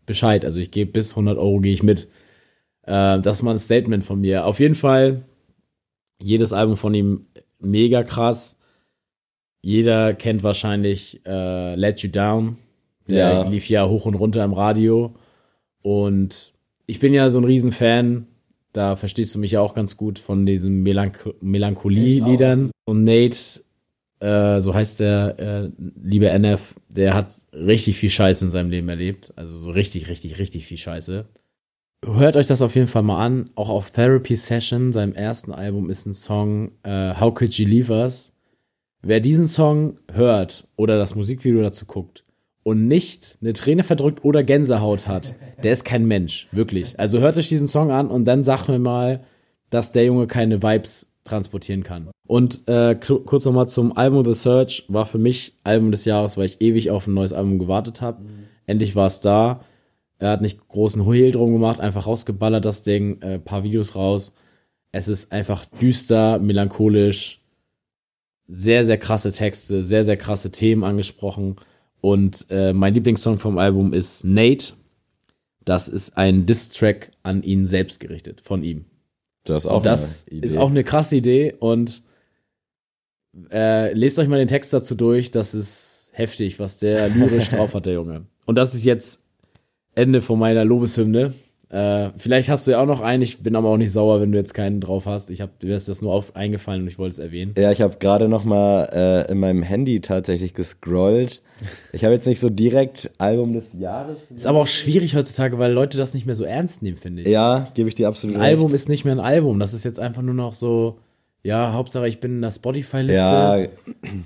Bescheid. Also, ich gebe bis 100 Euro gehe ich mit. Äh, das ist mal ein Statement von mir. Auf jeden Fall, jedes Album von ihm mega krass. Jeder kennt wahrscheinlich äh, Let You Down. Der Ja. lief ja hoch und runter im Radio. Und ich bin ja so ein Riesenfan. Da verstehst du mich ja auch ganz gut von diesen Melanch Melancholie-Liedern. Und Nate, äh, so heißt der äh, liebe NF, der hat richtig viel Scheiße in seinem Leben erlebt. Also so richtig, richtig, richtig viel Scheiße. Hört euch das auf jeden Fall mal an. Auch auf Therapy Session, seinem ersten Album, ist ein Song äh, How Could You Leave Us? Wer diesen Song hört oder das Musikvideo dazu guckt und nicht eine Träne verdrückt oder Gänsehaut hat, der ist kein Mensch, wirklich. Also hört euch diesen Song an und dann sagt mir mal, dass der Junge keine Vibes transportieren kann. Und äh, ku- kurz nochmal zum Album The Search, war für mich Album des Jahres, weil ich ewig auf ein neues Album gewartet habe. Endlich war es da. Er hat nicht großen Hehl drum gemacht, einfach rausgeballert das Ding, äh, paar Videos raus. Es ist einfach düster, melancholisch, sehr, sehr krasse Texte, sehr, sehr krasse Themen angesprochen. Und äh, mein Lieblingssong vom Album ist Nate. Das ist ein Diss-Track an ihn selbst gerichtet, von ihm. Das ist auch das ist auch eine krasse Idee und äh, lest euch mal den Text dazu durch. Das ist heftig, was der lyrisch drauf hat, der Junge. Und das ist jetzt Ende von meiner Lobeshymne. Äh, vielleicht hast du ja auch noch einen. Ich bin aber auch nicht sauer, wenn du jetzt keinen drauf hast. Ich habe mir ist das nur auf, eingefallen und ich wollte es erwähnen. Ja, ich habe gerade noch mal äh, in meinem Handy tatsächlich gescrollt. Ich habe jetzt nicht so direkt Album des Jahres. Ist aber auch schwierig heutzutage, weil Leute das nicht mehr so ernst nehmen, finde ich. Ja, gebe ich dir absolut Ein recht. Album ist nicht mehr ein Album. Das ist jetzt einfach nur noch so, ja, Hauptsache ich bin in der Spotify-Liste ja,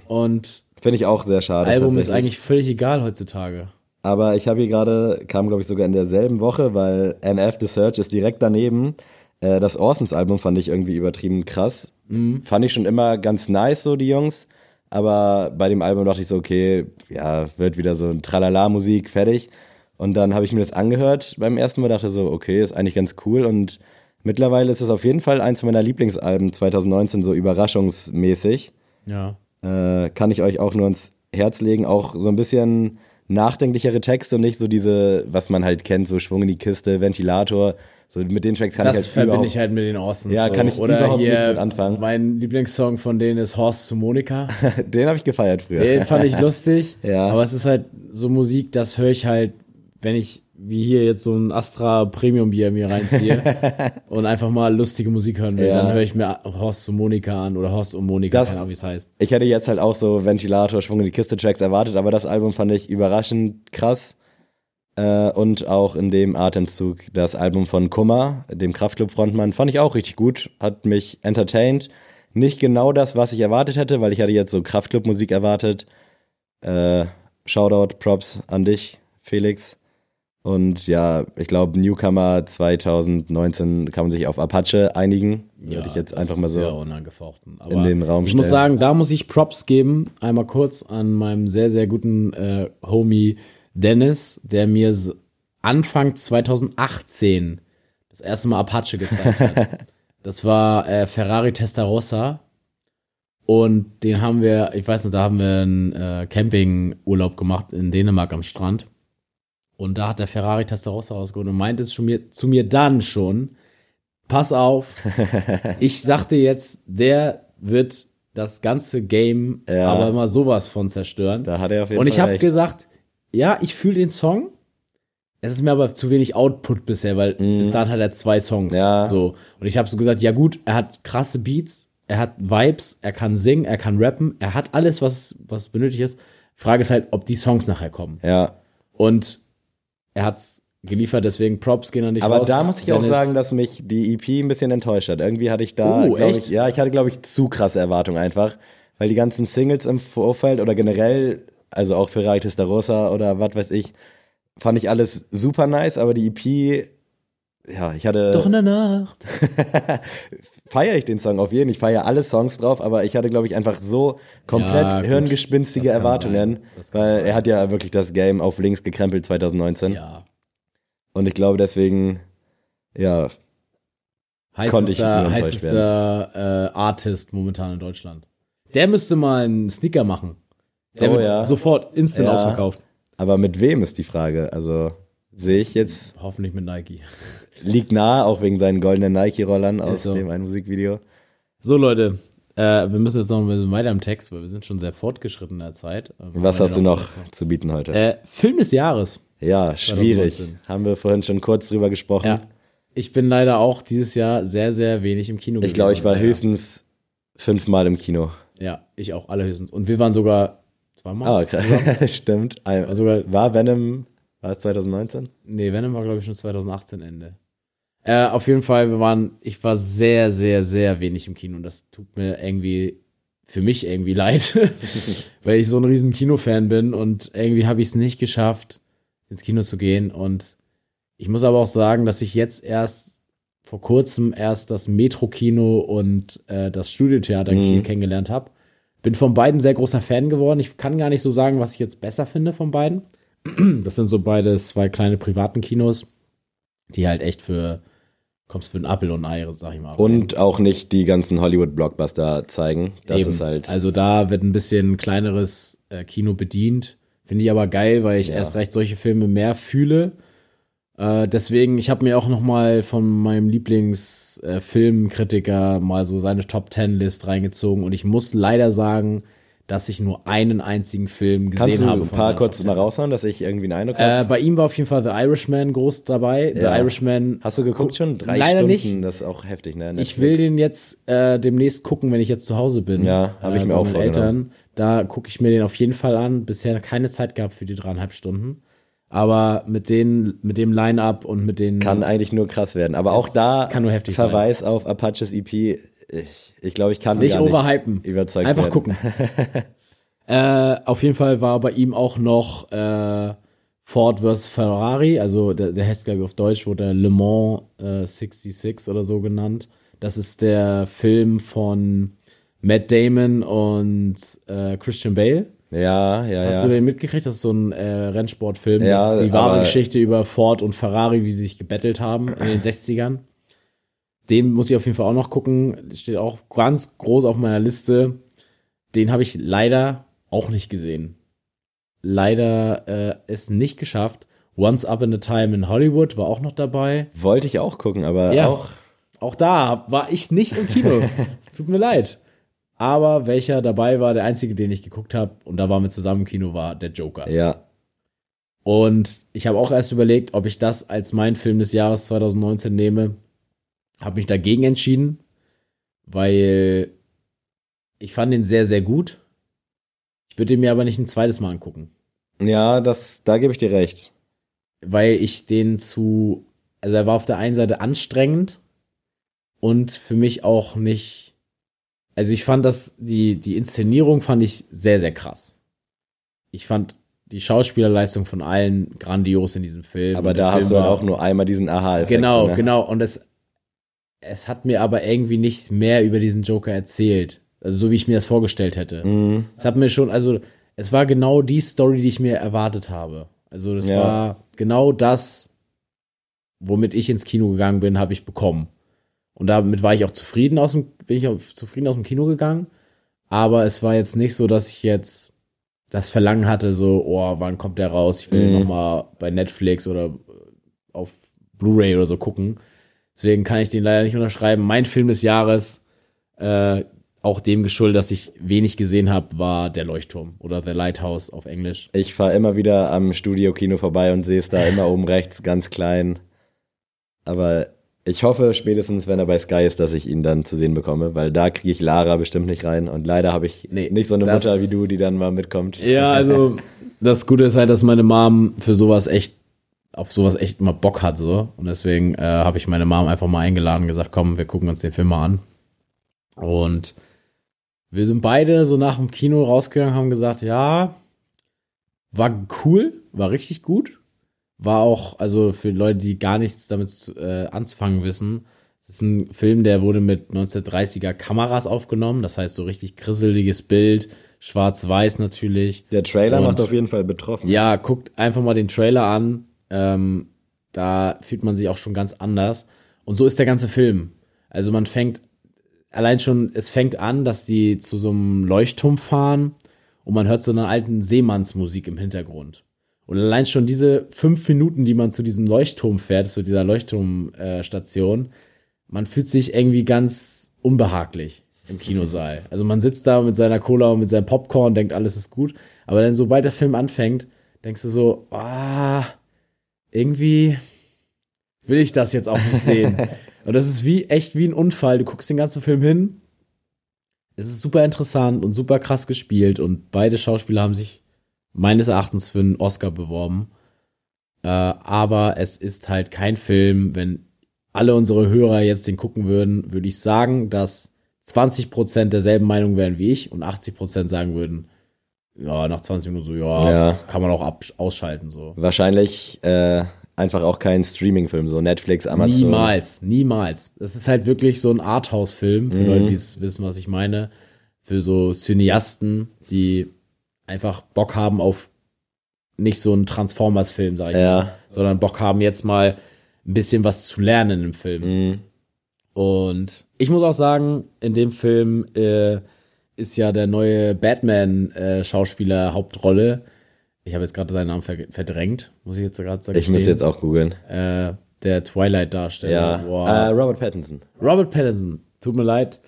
und finde ich auch sehr schade. Album ist eigentlich völlig egal heutzutage. Aber ich habe hier gerade, kam glaube ich sogar in derselben Woche, weil NF The Search ist direkt daneben. Äh, das Orsons-Album fand ich irgendwie übertrieben krass. Mhm. Fand ich schon immer ganz nice, so die Jungs. Aber bei dem Album dachte ich so, okay, ja, wird wieder so ein Tralala-Musik, fertig. Und dann habe ich mir das angehört beim ersten Mal, dachte so, okay, ist eigentlich ganz cool. Und Mittlerweile ist es auf jeden Fall eins meiner Lieblingsalben 2019, so überraschungsmäßig. Ja. Äh, kann ich euch auch nur ins Herz legen. Auch so ein bisschen nachdenklichere Texte und nicht so diese, was man halt kennt, so Schwung in die Kiste, Ventilator. So mit den Tracks kann das ich halt verbinde überhaupt, ich halt mit den Orsons. Ja, so. kann ich Oder überhaupt hier, nichts mit anfangen. Mein Lieblingssong von denen ist Horst zu Monika. Den habe ich gefeiert früher. Den fand ich lustig. Ja. Aber es ist halt so Musik, das höre ich halt, wenn ich wie hier jetzt so ein Astra Premium Bier mir reinziehe und einfach mal lustige Musik hören will, Ja. dann höre ich mir Horst zu Monika an oder Horst und Monika, Das- keine Ahnung, wie es heißt. Ich hätte jetzt halt auch so Ventilator, Schwung in die Kiste Tracks erwartet, aber das Album fand ich überraschend krass. Äh, und auch in dem Atemzug das Album von Kummer, dem Kraftclub-Frontmann, fand ich auch richtig gut. Hat mich entertained. Nicht genau das, was ich erwartet hätte, weil ich hatte jetzt so Kraftclub-Musik erwartet. Äh, Shoutout, Props an dich, Felix. Und ja, ich glaube, Newcomer 2019 kann man sich auf Apache einigen. Würde ich jetzt einfach mal so unangefochten. in den Raum Ich stellen. muss sagen, da muss ich Props geben, einmal kurz an meinem sehr, sehr guten äh, Homie Dennis, der mir Anfang 2018 das erste Mal Apache gezeigt hat. Das war äh, Ferrari Testarossa. Und den haben wir, ich weiß noch, da haben wir einen äh, Campingurlaub gemacht in Dänemark am Strand. Und da hat der Ferrari Testarossa rausgeholt und meinte es schon mir, zu mir dann schon, pass auf, ich sagte jetzt, der wird das ganze Game Ja. aber mal sowas von zerstören. Da hat er auf jeden Und ich Fall habe recht. gesagt, ja, ich fühle den Song. Es ist mir aber zu wenig Output bisher, weil Mhm. bis dahin hat er zwei Songs. Ja. So. Und ich habe so gesagt, ja gut, er hat krasse Beats, er hat Vibes, er kann singen, er kann rappen, er hat alles, was, was benötigt ist. Frage ist halt, ob die Songs nachher kommen. Ja, Und er hat's geliefert, deswegen Props gehen an dich aber raus. da muss ich auch sagen, dass mich die EP ein bisschen enttäuscht hat. Irgendwie hatte ich da, glaube echt? ich, ja, ich hatte, glaube ich, zu krasse Erwartungen einfach, weil die ganzen Singles im Vorfeld oder generell, also auch Ferrari Testarossa oder was weiß ich, fand ich alles super nice, aber die EP, ja, ich hatte. Doch in der Nacht. feiere ich den Song auf jeden. Ich feiere alle Songs drauf, aber ich hatte, glaube ich, einfach so komplett Ja, hirngespinstige Erwartungen, weil sein. er hat ja wirklich das Game auf links gekrempelt 2019. Ja. Und ich glaube deswegen, ja, Heißester, heißester äh, Artist momentan in Deutschland. Der müsste mal einen Sneaker machen. Der Oh, wird ja. sofort instant Ja. ausverkauft. aber mit wem ist die Frage? Also sehe ich jetzt, Hoffentlich mit Nike. liegt nahe, auch wegen seinen goldenen Nike-Rollern aus so. dem einen Musikvideo. So, Leute. Äh, wir müssen jetzt noch ein bisschen weiter im Text, weil wir sind schon sehr fortgeschritten in der Zeit. Äh, wir Was hast du ja noch zu bieten heute? Äh, Film des Jahres. ja, schwierig. 2019. Haben wir vorhin schon kurz drüber gesprochen. Ja. Ich bin leider auch dieses Jahr sehr, sehr wenig im Kino Ich glaube, ich war leider. höchstens fünfmal im Kino. Ja, ich auch, allerhöchstens. Und wir waren sogar zweimal. Ah, okay. stimmt. Ein, War sogar war Venom, war es 2019? Nee, Venom war, glaube ich, schon 2018 Ende. Äh, auf jeden Fall, wir waren, ich war sehr, sehr, sehr wenig im Kino und das tut mir irgendwie, für mich irgendwie leid, weil ich so ein riesen Kinofan bin und irgendwie habe ich es nicht geschafft, ins Kino zu gehen und ich muss aber auch sagen, dass ich jetzt erst vor kurzem erst das Metro-Kino und äh, das Studiotheater Mhm. Kennengelernt habe. Bin von beiden sehr großer Fan geworden. Ich kann gar nicht so sagen, was ich jetzt besser finde von beiden. Das sind so beide zwei kleine privaten Kinos, die halt echt für, kommst für einen Apfel und ein Ei, sag ich mal. Und auch nicht die ganzen Hollywood-Blockbuster zeigen. Das Eben. ist halt. Also da wird ein bisschen kleineres äh, Kino bedient. Finde ich aber geil, weil ich Ja. erst recht solche Filme mehr fühle. Äh, deswegen, ich habe mir auch noch mal von meinem Lieblingsfilmkritiker mal so seine Top Ten List reingezogen und ich muss leider sagen, dass ich nur einen einzigen Film gesehen Kannst du habe. ein paar kurz mal 10 List. raushauen, dass ich irgendwie einen Eindruck Äh, habe? bei ihm war auf jeden Fall The Irishman groß dabei. Ja. The Irishman. Hast du geguckt schon? Drei Leider Stunden, nicht. das ist auch heftig, ne? Ich will Netflix. den jetzt äh, demnächst gucken, wenn ich jetzt zu Hause bin. Ja, hab ich äh, mir auch meinen vorgenommen. Eltern. Da gucke ich mir den auf jeden Fall an. Bisher keine Zeit gehabt für die dreieinhalb Stunden. Aber mit, den, mit dem Line-Up und mit den. Kann eigentlich nur krass werden. Aber auch da kann nur heftig Verweis auf Apaches EP. Ich, ich glaube, ich kann nicht gar nicht overhypen. überzeugt Einfach werden. gucken. Äh, auf jeden Fall war bei ihm auch noch äh, Ford vs. Ferrari, also der, der heißt, glaube ich, auf Deutsch wurde Le Mans äh, 66 oder so genannt. Das ist der Film von Matt Damon und äh, Christian Bale. Ja, ja, Hast ja. du den mitgekriegt? Das ist so ein äh, Rennsportfilm. Ja, das ist die wahre Geschichte über Ford und Ferrari, wie sie sich gebettelt haben in den 60ern. Den muss ich auf jeden Fall auch noch gucken. Steht auch ganz groß auf meiner Liste. Den habe ich leider auch nicht gesehen. Leider äh, es nicht geschafft. Once Up in a Time in Hollywood war auch noch dabei. Wollte ich auch gucken, aber Ja. auch. Auch da war ich nicht im Kino. Tut mir leid. Aber welcher dabei war, der einzige, den ich geguckt habe, und da waren wir zusammen im Kino, war der Joker. Ja. Und ich habe auch erst überlegt, ob ich das als mein Film des Jahres 2019 nehme. Habe mich dagegen entschieden, weil ich fand ihn sehr, sehr gut. Ich würde ihn mir aber nicht ein zweites Mal angucken, Ja, das, da gebe ich dir recht. weil ich den zu, also er war auf der einen Seite anstrengend und für mich auch nicht, also ich fand das, die, die Inszenierung fand ich sehr, sehr krass. Ich fand die Schauspielerleistung von allen grandios in diesem Film. Aber da hast Film du halt auch nur einmal diesen Aha-Effekt. Genau, ne? genau. Und es, es hat mir aber irgendwie nicht mehr über diesen Joker erzählt. Also so wie ich mir das vorgestellt hätte. Mhm. Es hat mir schon, also es war genau die Story, die ich mir erwartet habe. Also das Ja. war genau das, womit ich ins Kino gegangen bin, habe ich bekommen. Und damit war ich auch zufrieden aus dem, bin ich auch zufrieden aus dem Kino gegangen. Aber es war jetzt nicht so, dass ich jetzt das Verlangen hatte, so, oh, wann kommt der raus? Ich will Mhm. ihn noch mal bei Netflix oder auf Blu-ray oder so gucken. Deswegen kann ich den leider nicht unterschreiben. Mein Film des Jahres, äh, auch dem geschuldet, dass ich wenig gesehen habe, war Der Leuchtturm oder The Lighthouse auf Englisch. Ich fahre immer wieder am Studio-Kino vorbei und sehe es da immer oben rechts, ganz klein. Aber ich hoffe spätestens, wenn er bei Sky ist, dass ich ihn dann zu sehen bekomme, weil da kriege ich Lara bestimmt nicht rein. Und leider habe ich Nee, nicht so eine Mutter wie du, die dann mal mitkommt. Ja, also das Gute ist halt, dass meine Mom für sowas echt auf sowas echt immer Bock hat so und deswegen äh, habe ich meine Mom einfach mal eingeladen und gesagt, komm, wir gucken uns den Film mal an. Und wir sind beide so nach dem Kino rausgegangen, haben gesagt, ja, war cool, war richtig gut. War auch, also für Leute, die gar nichts damit äh, anzufangen wissen, es ist ein Film, der wurde mit 1930er Kameras aufgenommen, das heißt so richtig grisseliges Bild, schwarz-weiß natürlich. Der Trailer Und- macht auf jeden Fall betroffen. Ja, guckt einfach mal den Trailer an. Ähm, da fühlt man sich auch schon ganz anders. Und so ist der ganze Film. Also man fängt, allein schon, es fängt an, dass die zu so einem Leuchtturm fahren und man hört so eine alten Seemannsmusik im Hintergrund. Und allein schon diese fünf Minuten, die man zu diesem Leuchtturm fährt, zu dieser Leuchtturmstation, man fühlt sich irgendwie ganz unbehaglich im Kinosaal. Also man sitzt da mit seiner Cola und mit seinem Popcorn, denkt, alles ist gut. Aber dann, sobald der Film anfängt, denkst du so, ah, irgendwie will ich das jetzt auch nicht sehen. und das ist wie echt wie ein Unfall. Du guckst den ganzen Film hin. Es ist super interessant und super krass gespielt und beide Schauspieler haben sich meines Erachtens für einen Oscar beworben. Äh, aber es ist halt kein Film, wenn alle unsere Hörer jetzt den gucken würden, würde ich sagen, dass 20% derselben Meinung wären wie ich und 80% sagen würden, ja, nach 20 Minuten so, ja, Ja. kann man auch ab ausschalten, so. Wahrscheinlich äh, einfach auch kein Streaming-Film, so Netflix, Amazon. Niemals, niemals. Das ist halt wirklich so ein Arthouse-Film, für Mhm. Leute, die es wissen, was ich meine. Für so Cineasten, die einfach Bock haben auf nicht so einen Transformers-Film, sag ich mal, Ja. sondern Bock haben jetzt mal ein bisschen was zu lernen im Film. Mhm. Und ich muss auch sagen, in dem Film äh, ist ja der neue Batman-Schauspieler Hauptrolle. Ich habe jetzt gerade seinen Namen ver verdrängt, muss ich jetzt gerade sagen. Ich muss jetzt auch googeln. Äh, der Twilight-Darsteller. Ja. Boah. Äh, Robert Pattinson. Robert Pattinson, tut mir leid.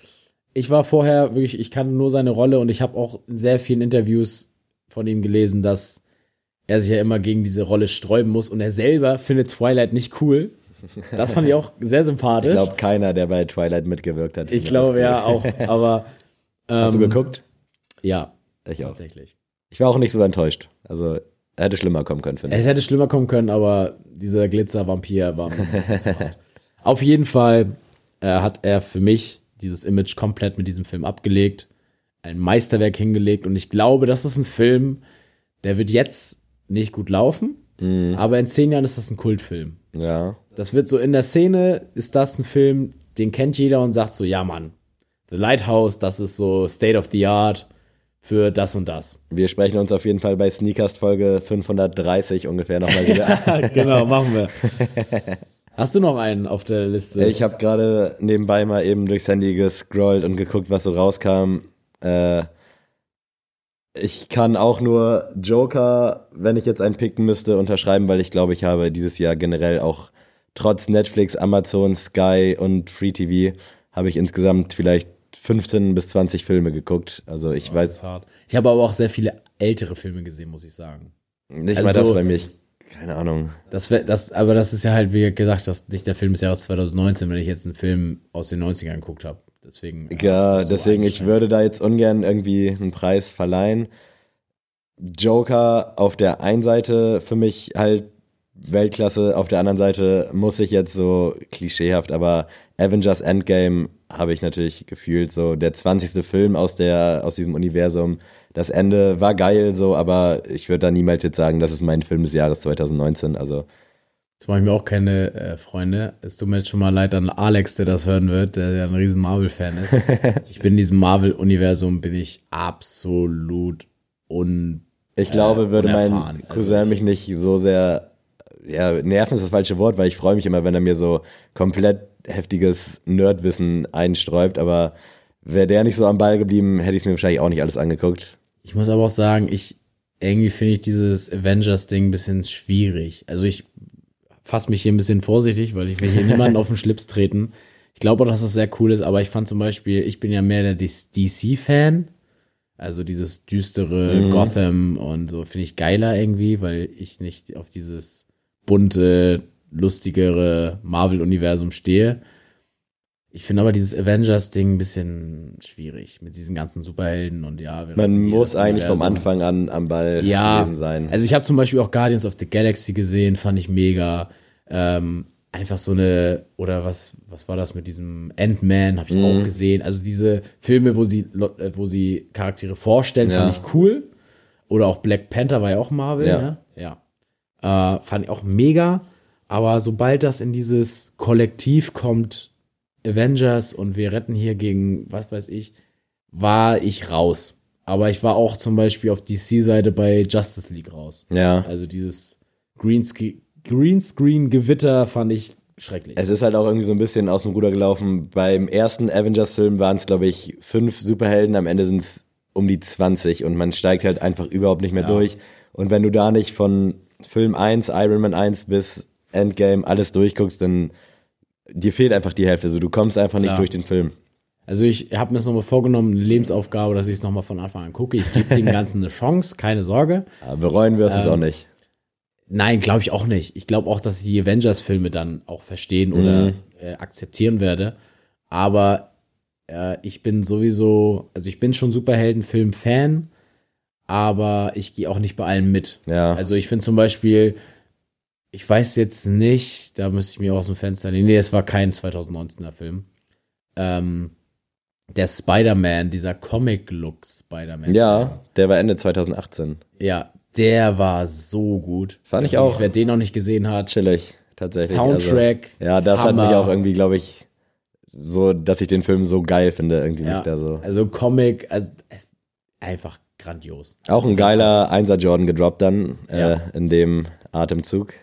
Ich war vorher wirklich, ich kannte nur seine Rolle und ich habe auch in sehr vielen Interviews von ihm gelesen, dass er sich ja immer gegen diese Rolle sträuben muss und er selber findet Twilight nicht cool. Das fand ich auch sehr sympathisch. Ich glaube, keiner, der bei Twilight mitgewirkt hat. Ich glaube das ja cool. auch, aber. Ähm, Hast du geguckt? Ja, Ich auch. tatsächlich. Ich war auch nicht so enttäuscht. Also, er hätte schlimmer kommen können, finde Es ich. hätte schlimmer kommen können, aber dieser Glitzer-Vampir war. Auf jeden Fall äh, hat er für mich dieses Image komplett mit diesem Film abgelegt, ein Meisterwerk hingelegt und ich glaube, das ist ein Film, der wird jetzt nicht gut laufen, Mhm. aber in zehn Jahren ist das ein Kultfilm. Ja. Das wird so in der Szene, ist das ein Film, den kennt jeder und sagt so, ja Mann, The Lighthouse, das ist so State of the Art für das und das. Wir sprechen uns auf jeden Fall bei Sneakast Folge 530 ungefähr nochmal wieder. genau, machen wir. Hast du noch einen auf der Liste? Ich habe gerade nebenbei mal eben durchs Handy gescrollt und geguckt, was so rauskam. Äh, ich kann auch nur Joker, wenn ich jetzt einen picken müsste, unterschreiben, weil ich glaube, ich habe dieses Jahr generell auch trotz Netflix, Amazon, Sky und Free TV habe ich insgesamt vielleicht 15 bis 20 Filme geguckt. Also ich Oh, das weiß. Ich habe aber auch sehr viele ältere Filme gesehen, muss ich sagen. nicht also mal das bei mir. Ich, keine Ahnung. Das, wär- das, aber das ist ja halt, wie gesagt, das nicht der Film des Jahres 2019, wenn ich jetzt einen Film aus den 90ern geguckt habe. Deswegen. äh, Ja, so deswegen, ich würde da jetzt ungern irgendwie einen Preis verleihen. Joker auf der einen Seite für mich halt Weltklasse, auf der anderen Seite muss ich jetzt so klischeehaft, aber Avengers Endgame habe ich natürlich gefühlt, so der 20. Film aus der, aus diesem Universum. Das Ende war geil, so, aber ich würde da niemals jetzt sagen, das ist mein Film des Jahres 2019. Also, Jetzt mache ich mir auch keine äh, Freunde. Es tut mir jetzt schon mal leid an Alex, der das hören wird, der ja ein riesen Marvel-Fan ist. ich bin in diesem Marvel-Universum, bin ich absolut un... Ich glaube, Äh, würde mein. Also Cousin ich- mich nicht so sehr, ja, nerven ist das falsche Wort, weil ich freue mich immer, wenn er mir so komplett heftiges Nerdwissen einsträubt, aber wäre der nicht so am Ball geblieben, hätte ich es mir wahrscheinlich auch nicht alles angeguckt. Ich muss aber auch sagen, ich irgendwie finde ich dieses Avengers-Ding ein bisschen schwierig. Also ich fasse mich hier ein bisschen vorsichtig, weil ich will hier niemanden auf den Schlips treten. Ich glaube auch, dass das sehr cool ist, aber ich fand zum Beispiel, ich bin ja mehr der DC-Fan. Also dieses düstere Mhm. Gotham und so finde ich geiler irgendwie, weil ich nicht auf dieses bunte, lustigere Marvel-Universum stehe. Ich finde aber dieses Avengers-Ding ein bisschen schwierig mit diesen ganzen Superhelden und ja. Man muss eigentlich vom. Anfang an am Ball Ja, gewesen sein. Also ich habe zum Beispiel auch Guardians of the Galaxy gesehen, fand ich mega. Ähm, einfach so eine, oder was, was war das mit diesem Ant-Man, habe ich Mhm. auch gesehen. Also diese Filme, wo sie, äh, wo sie Charaktere vorstellen, Ja. fand ich cool. Oder auch Black Panther war ja auch Marvel, Ja. ne? Ja. Äh, fand ich auch mega. Aber sobald das in dieses Kollektiv kommt, Avengers und wir retten hier gegen, was weiß ich, war ich raus. Aber ich war auch zum Beispiel auf DC-Seite bei Justice League raus. ja. Also dieses Greenscreen- Greenscreen-Gewitter fand ich schrecklich. Es ist halt auch irgendwie so ein bisschen aus dem Ruder gelaufen. Beim ersten Avengers-Film waren es, glaube ich, fünf Superhelden, am Ende sind es um die 20 und man steigt halt einfach überhaupt nicht mehr Ja. durch. Und wenn du da nicht von Film 1, Iron Man 1 bis Endgame alles durchguckst, dann dir fehlt einfach die Hälfte. So, du kommst einfach nicht Klar. durch den Film. Also ich habe mir es nochmal vorgenommen, eine Lebensaufgabe, dass ich es nochmal von Anfang an gucke. Ich gebe dem Ganzen eine Chance, keine Sorge. Aber bereuen wirst du es Ähm, auch nicht. Nein, glaube ich auch nicht. Ich glaube auch, dass ich die Avengers-Filme dann auch verstehen oder Mhm. äh, akzeptieren werde. Aber äh, ich bin sowieso, also ich bin schon Superheldenfilm-Fan, aber ich gehe auch nicht bei allem mit. Ja. Also ich finde zum Beispiel, ich weiß jetzt nicht, da müsste ich mir aus dem Fenster lehnen. Nee, es war kein 2019er Film. Ähm, der Spider-Man, dieser Comic-Look Spider-Man. ja, der war Ende 2018. Ja, der war so gut. Fand ich Also, auch. Wer den noch nicht gesehen hat, Chillig, tatsächlich. Soundtrack. Also, ja, das Hammer. hat mich auch irgendwie, glaube ich, so, dass ich den Film so geil finde, irgendwie Ja, da so. also Comic, also einfach grandios. Auch ein geiler Einser Jordan gedroppt dann äh, Ja. in dem Atemzug.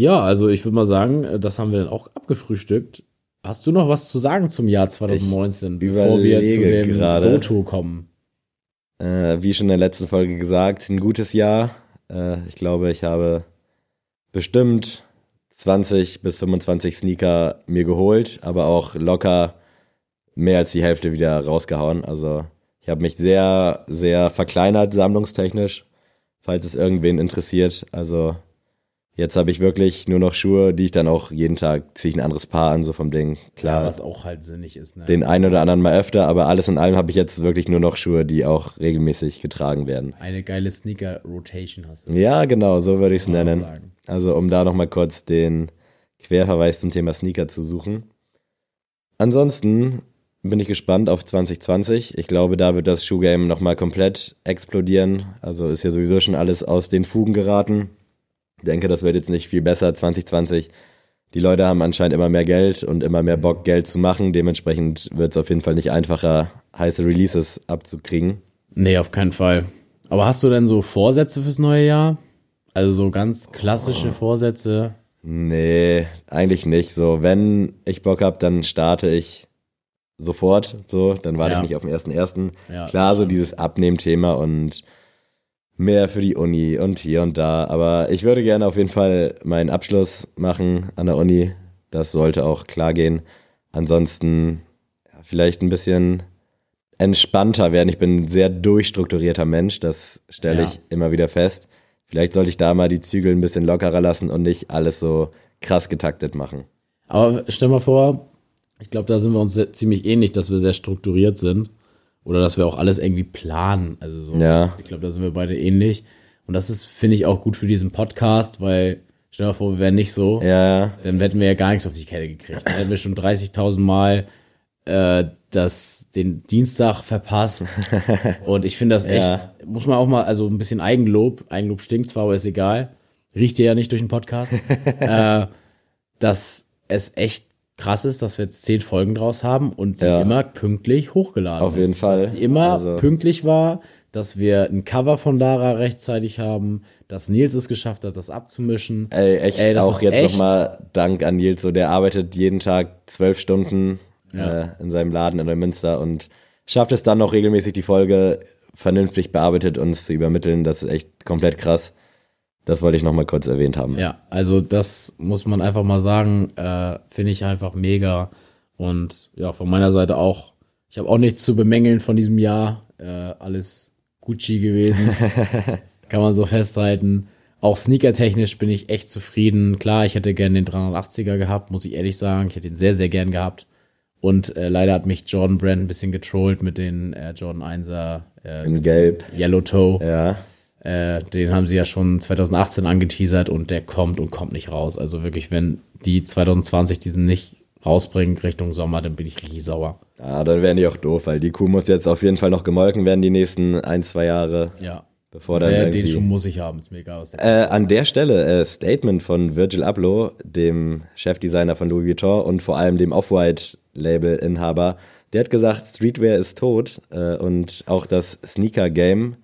Ja, also ich würde mal sagen, äh, das haben wir dann auch abgefrühstückt. Hast du noch was zu sagen zum Jahr 2019, bevor wir zu dem gerade. Goto kommen? Äh, wie schon in der letzten Folge gesagt, ein gutes Jahr. Äh, ich glaube, ich habe bestimmt 20 bis 25 Sneaker mir geholt, aber auch locker mehr als die Hälfte wieder rausgehauen. Also ich habe mich sehr, sehr verkleinert sammlungstechnisch, falls es irgendwen interessiert. Also jetzt habe ich wirklich nur noch Schuhe, die ich dann auch jeden Tag ziehe ich ein anderes Paar an, so vom Ding. Klar, Ja, was auch halt sinnig ist. Ne? den einen oder anderen mal öfter, aber alles in allem habe ich jetzt wirklich nur noch Schuhe, die auch regelmäßig getragen werden. Eine geile Sneaker-Rotation hast du. Ja, genau, so würde ich es nennen. sagen. Also um da nochmal kurz den Querverweis zum Thema Sneaker zu suchen. Ansonsten bin ich gespannt auf 2020. Ich glaube, da wird das Schuhgame nochmal komplett explodieren. Also ist ja sowieso schon alles aus den Fugen geraten. Ich denke, das wird jetzt nicht viel besser 2020. Die Leute haben anscheinend immer mehr Geld und immer mehr Bock, Geld zu machen. Dementsprechend wird es auf jeden Fall nicht einfacher, heiße Releases abzukriegen. Nee, auf keinen Fall. Aber hast du denn so Vorsätze fürs neue Jahr? Also so ganz klassische Oh. Vorsätze? Nee, eigentlich nicht. So, wenn ich Bock hab, dann starte ich sofort. So, dann warte Ja. ich nicht auf den ersten ersten. Ja, Klar, so dieses Abnehmthema und mehr für die Uni und hier und da. Aber ich würde gerne auf jeden Fall meinen Abschluss machen an der Uni. Das sollte auch klar gehen. Ansonsten ja, vielleicht ein bisschen entspannter werden. Ich bin ein sehr durchstrukturierter Mensch, das stelle Ja. ich immer wieder fest. Vielleicht sollte ich da mal die Zügel ein bisschen lockerer lassen und nicht alles so krass getaktet machen. Aber stell mal vor, ich glaube, da sind wir uns sehr, ziemlich ähnlich, dass wir sehr strukturiert sind. Oder dass wir auch alles irgendwie planen. Also so, Ja. ich glaube, da sind wir beide ähnlich. Und das ist, finde ich, auch gut für diesen Podcast, weil stell mal vor, wir wären nicht so. Ja, dann hätten wir ja gar nichts auf die Kette gekriegt. Dann hätten wir schon 30.000 Mal äh, das, den Dienstag verpasst. Und ich finde das echt, Ja. muss man auch mal, also ein bisschen Eigenlob, Eigenlob stinkt zwar, aber ist egal. Riecht ihr ja nicht durch den Podcast. äh, dass es echt krass ist, dass wir jetzt zehn Folgen draus haben und die Ja. immer pünktlich hochgeladen Auf jeden ist. Fall. Dass die immer Also- pünktlich war, dass wir ein Cover von Lara rechtzeitig haben, dass Nils es geschafft hat, das abzumischen. Ey, echt, Ey, auch jetzt nochmal Dank an Nils, so der arbeitet jeden Tag zwölf Stunden Ja. äh, in seinem Laden in Neumünster und schafft es dann noch regelmäßig die Folge vernünftig bearbeitet uns zu übermitteln. Das ist echt komplett krass. Das wollte ich nochmal kurz erwähnt haben. Ja, also das muss man einfach mal sagen, äh, finde ich einfach mega. Und ja, von meiner Seite auch. Ich habe auch nichts zu bemängeln von diesem Jahr. Äh, alles Gucci gewesen. Kann man so festhalten. Auch sneakertechnisch bin ich echt zufrieden. Klar, ich hätte gern den 380er gehabt, muss ich ehrlich sagen. Ich hätte ihn sehr, sehr gern gehabt. Und äh, leider hat mich Jordan Brand ein bisschen getrollt mit den äh, Jordan 1er äh, In Gelb. Yellow Toe. Ja. Äh, den haben sie ja schon 2018 angeteasert und der kommt und kommt nicht raus. Also wirklich, wenn die 2020 diesen nicht rausbringen Richtung Sommer, dann bin ich richtig sauer. ja, dann wären die auch doof, weil die Kuh muss jetzt auf jeden Fall noch gemolken werden die nächsten ein, zwei Jahre, Ja. bevor dann Der, irgendwie... den Schuh muss ich haben, ist mir egal. Was der Äh, an der Stelle äh, Statement von Virgil Abloh, dem Chefdesigner von Louis Vuitton und vor allem dem Off-White-Label-Inhaber. Der hat gesagt, Streetwear ist tot äh, und auch das Sneaker-Game,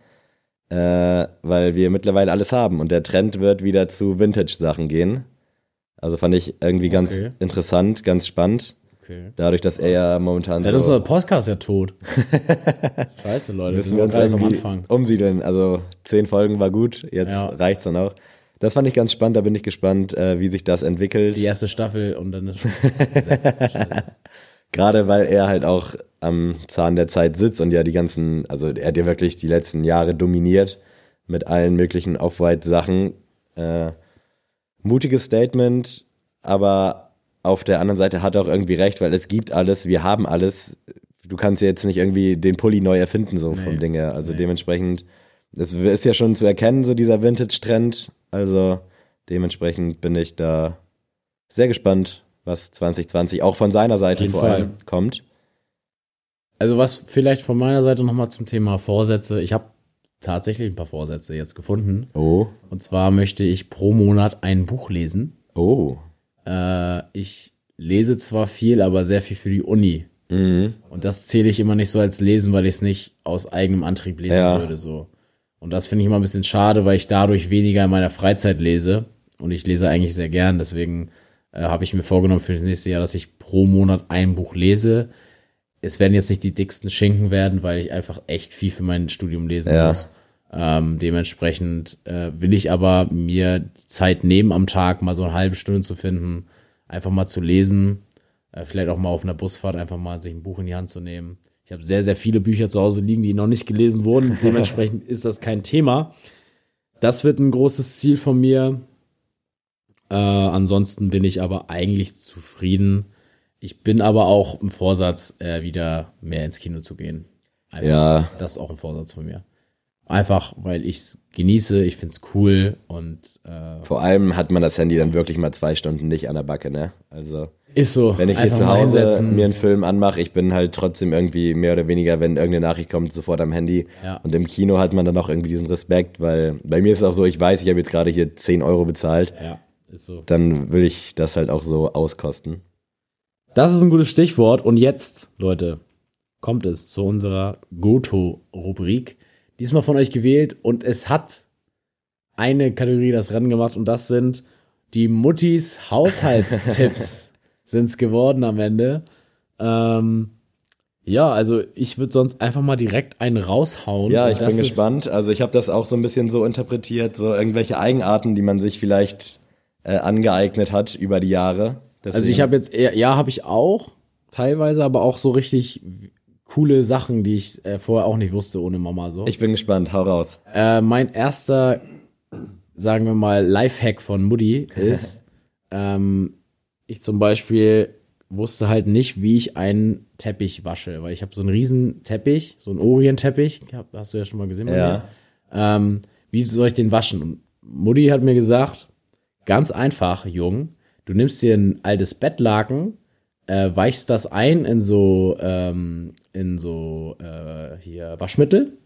äh, weil wir mittlerweile alles haben und der Trend wird wieder zu Vintage-Sachen gehen. Also fand ich irgendwie ganz Okay. interessant, ganz spannend. okay. Dadurch, dass er ja momentan ist so... unser Podcast ja tot. Scheiße, Leute. Wir müssen wir uns ganz am Anfang. umsiedeln. Also zehn Folgen war gut, jetzt Ja. reicht's dann auch. Das fand ich ganz spannend, da bin ich gespannt, äh, wie sich das entwickelt. Die erste Staffel und dann ist. Gerade weil er halt auch am Zahn der Zeit sitzt und ja die ganzen, also er hat ja wirklich die letzten Jahre dominiert mit allen möglichen Off-White-Sachen. Äh, mutiges Statement, aber auf der anderen Seite hat er auch irgendwie recht, weil es gibt alles, wir haben alles. Du kannst jetzt nicht irgendwie den Pulli neu erfinden, so Nee. vom Ding her. Also Nee. dementsprechend, es ist ja schon zu erkennen, so dieser Vintage-Trend. Also dementsprechend bin ich da sehr gespannt, was 2020 auch von seiner Seite vor allem kommt. Also was vielleicht von meiner Seite nochmal zum Thema Vorsätze. Ich habe tatsächlich ein paar Vorsätze jetzt gefunden. Oh, Und zwar möchte ich pro Monat ein Buch lesen. oh. Äh, ich lese zwar viel, aber sehr viel für die Uni. Mhm. Und das zähle ich immer nicht so als Lesen, weil ich es nicht aus eigenem Antrieb lesen Ja. würde. So. Und das finde ich immer ein bisschen schade, weil ich dadurch weniger in meiner Freizeit lese. Und ich lese eigentlich sehr gern. Deswegen äh, habe ich mir vorgenommen für das nächste Jahr, dass ich pro Monat ein Buch lese. Es werden jetzt nicht die dicksten Schinken werden, weil ich einfach echt viel für mein Studium lesen Ja. muss. Ähm, dementsprechend äh, will ich aber mir die Zeit nehmen, am Tag mal so eine halbe Stunde zu finden, einfach mal zu lesen, äh, vielleicht auch mal auf einer Busfahrt einfach mal sich ein Buch in die Hand zu nehmen. Ich habe sehr, sehr viele Bücher zu Hause liegen, die noch nicht gelesen wurden. Dementsprechend ist das kein Thema. Das wird ein großes Ziel von mir. Äh, ansonsten bin ich aber eigentlich zufrieden. Ich bin aber auch im Vorsatz, äh, wieder mehr ins Kino zu gehen. Einfach. Ja, Das ist auch ein Vorsatz von mir. Einfach, weil ich es genieße, ich finde es cool und äh, vor allem hat man das Handy dann wirklich mal zwei Stunden nicht an der Backe, ne? Also, ist so. wenn ich hier zu Hause mir einen Film anmache, ich bin halt trotzdem irgendwie mehr oder weniger, wenn irgendeine Nachricht kommt, sofort am Handy. Ja. Und im Kino hat man dann auch irgendwie diesen Respekt, weil bei mir ist es auch so, ich weiß, ich habe jetzt gerade hier 10 Euro bezahlt, Ja, ist so. dann will ich das halt auch so auskosten. Das ist ein gutes Stichwort. Und jetzt, Leute, kommt es zu unserer Goto-Rubrik. Diesmal von euch gewählt und es hat eine Kategorie das Rennen gemacht und das sind Die Muttis Haushaltstipps sind's geworden am Ende. Ähm, ja, also ich würde sonst einfach mal direkt einen raushauen. Ja, ich bin gespannt. Also ich habe das auch so ein bisschen so interpretiert, so irgendwelche Eigenarten, die man sich vielleicht äh, angeeignet hat über die Jahre. Also ich Deswegen- habe jetzt ja, habe ich auch, teilweise, aber auch so richtig coole Sachen, die ich äh, vorher auch nicht wusste ohne Mama so. Ich bin gespannt, hau raus. Äh, mein erster, sagen wir mal, Lifehack von Mutti ist, ähm, ich zum Beispiel wusste halt nicht, wie ich einen Teppich wasche, weil ich habe so einen riesen Teppich, so einen Orientteppich, hast du ja schon mal gesehen Ja. Ähm, wie soll ich den waschen? Und Mutti hat mir gesagt, ganz einfach, Jung, du nimmst dir ein altes Bettlaken, äh, weichst das ein in so, ähm, in so äh, hier Waschmittel